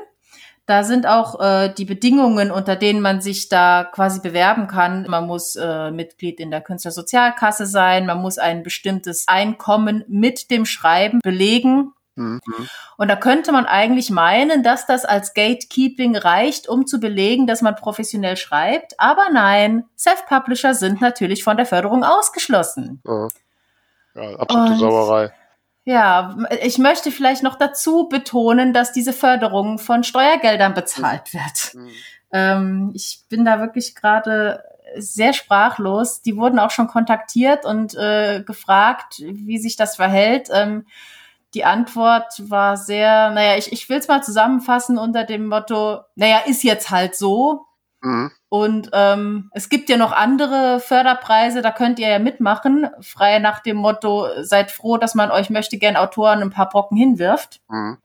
Da sind auch äh, die Bedingungen, unter denen man sich da quasi bewerben kann. Man muss äh, Mitglied in der Künstlersozialkasse sein, man muss ein bestimmtes Einkommen mit dem Schreiben belegen. Hm, hm. Und da könnte man eigentlich meinen, dass das als Gatekeeping reicht, um zu belegen, dass man professionell schreibt. Aber nein, Self-Publisher sind natürlich von der Förderung ausgeschlossen. Ja. Ja, absolute Und- Sauerei. Ja, ich möchte vielleicht noch dazu betonen, dass diese Förderung von Steuergeldern bezahlt wird. Hm. Ähm, ich bin da wirklich gerade sehr sprachlos. Die wurden auch schon kontaktiert und äh, gefragt, wie sich das verhält. Ähm, die Antwort war sehr, naja, ich, ich will es mal zusammenfassen unter dem Motto, naja, ist jetzt halt so. Hm. Und ähm, es gibt ja noch andere Förderpreise, da könnt ihr ja mitmachen, frei nach dem Motto, seid froh, dass man euch möchte gern Autoren ein paar Brocken hinwirft. Hm.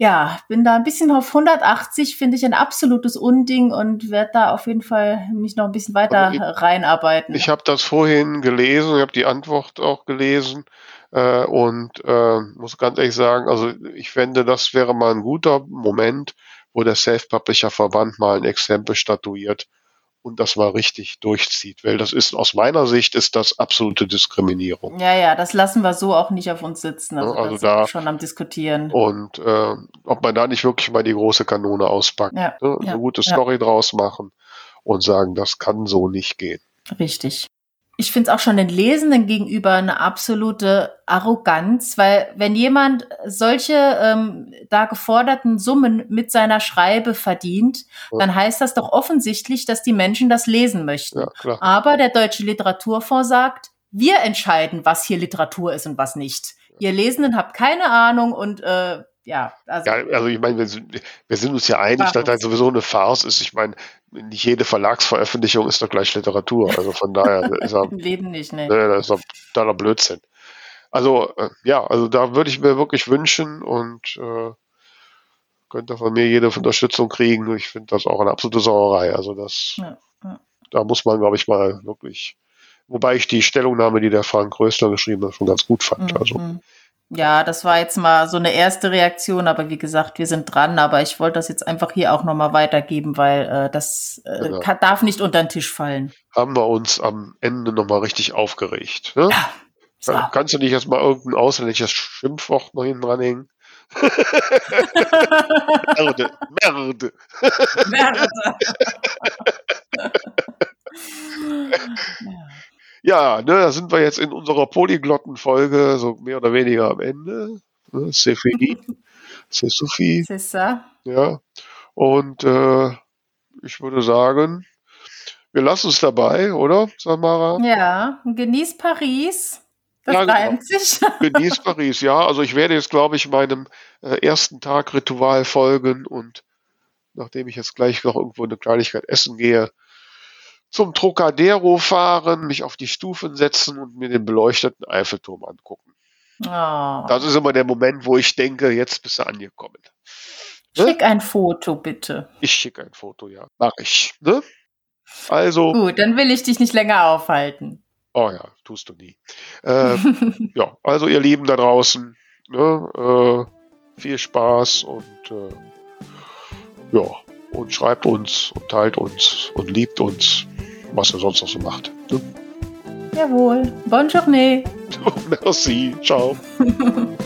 Ja, bin da ein bisschen auf 180, finde ich ein absolutes Unding und werde da auf jeden Fall mich noch ein bisschen weiter ich- reinarbeiten. Ich habe das vorhin gelesen, ich habe die Antwort auch gelesen äh, und äh, muss ganz ehrlich sagen, also ich fände, das wäre mal ein guter Moment, wo der Self-Publisher-Verband mal ein Exempel statuiert und das mal richtig durchzieht, weil das ist aus meiner Sicht ist das absolute Diskriminierung. ja, ja, das lassen wir so auch nicht auf uns sitzen. Also, Ja, also das sind wir da- schon am diskutieren. Und äh, ob man da nicht wirklich mal die große Kanone auspackt, Ja, ne? ja, eine gute. Story draus machen und sagen, das kann so nicht gehen. Richtig. Ich finde es auch schon den Lesenden gegenüber eine absolute Arroganz, weil wenn jemand solche ähm, da geforderten Summen mit seiner Schreibe verdient, Ja. dann heißt das doch offensichtlich, dass die Menschen das lesen möchten. Ja. Aber der Deutsche Literaturfonds sagt, wir entscheiden, was hier Literatur ist und was nicht. Ihr Lesenden habt keine Ahnung und äh, ja, also Ja, also ich meine, wir sind, wir sind uns ja einig, dass Sprachlos. das sowieso eine Farce ist. Ich meine, nicht jede Verlagsveröffentlichung ist doch gleich Literatur. Also von daher ist er, (laughs) Leben nicht, ne? das ist doch totaler Blödsinn. Also äh, ja, also da würde ich mir wirklich wünschen und äh, könnte von mir jede Unterstützung kriegen. Ich finde das auch eine absolute Sauerei. Also das, Ja, ja. da muss man, glaube ich, mal wirklich, wobei ich die Stellungnahme, die der Frank Rösler geschrieben hat, schon ganz gut fand. Also Mhm. Ja, das war jetzt mal so eine erste Reaktion, aber wie gesagt, wir sind dran, aber ich wollte das jetzt einfach hier auch nochmal weitergeben, weil äh, das äh, Genau. kann, darf nicht unter den Tisch fallen. haben wir uns am Ende nochmal richtig aufgeregt. Ne? Ja. So. Kann- Kannst du nicht jetzt mal irgendein ausländisches Schimpfwort noch hinten dranhängen? (laughs) Merde, Merde. (laughs) (laughs) Ja, ne, da sind wir jetzt in unserer Polyglotten-Folge so mehr oder weniger am Ende. Ne, c'est fini, c'est suffit, C'est ça? ja. Und äh, ich würde sagen, wir lassen es dabei, oder, Samara? Ja, genieß Paris. Das Ja, genau. sich. (laughs) Genieß Paris, ja. Also ich werde jetzt, glaube ich, meinem äh, ersten Tag Ritual folgen und nachdem ich jetzt gleich noch irgendwo eine Kleinigkeit essen gehe, zum Trocadero fahren, mich auf die Stufen setzen und mir den beleuchteten Eiffelturm angucken. Oh. Das ist immer der Moment, wo ich denke, jetzt bist du angekommen. ne? Schick ein Foto, bitte. Ich schicke ein Foto, ja. Mach ich. Ne? Also, Gut, dann will ich dich nicht länger aufhalten. oh ja, tust du nie. Äh, (laughs) ja, also ihr Lieben da draußen, ne, äh, viel Spaß und äh, ja, und schreibt uns und teilt uns und liebt uns, was ihr sonst noch so macht. Ne? Jawohl. Bonne journée. (laughs) Merci, ciao. (laughs)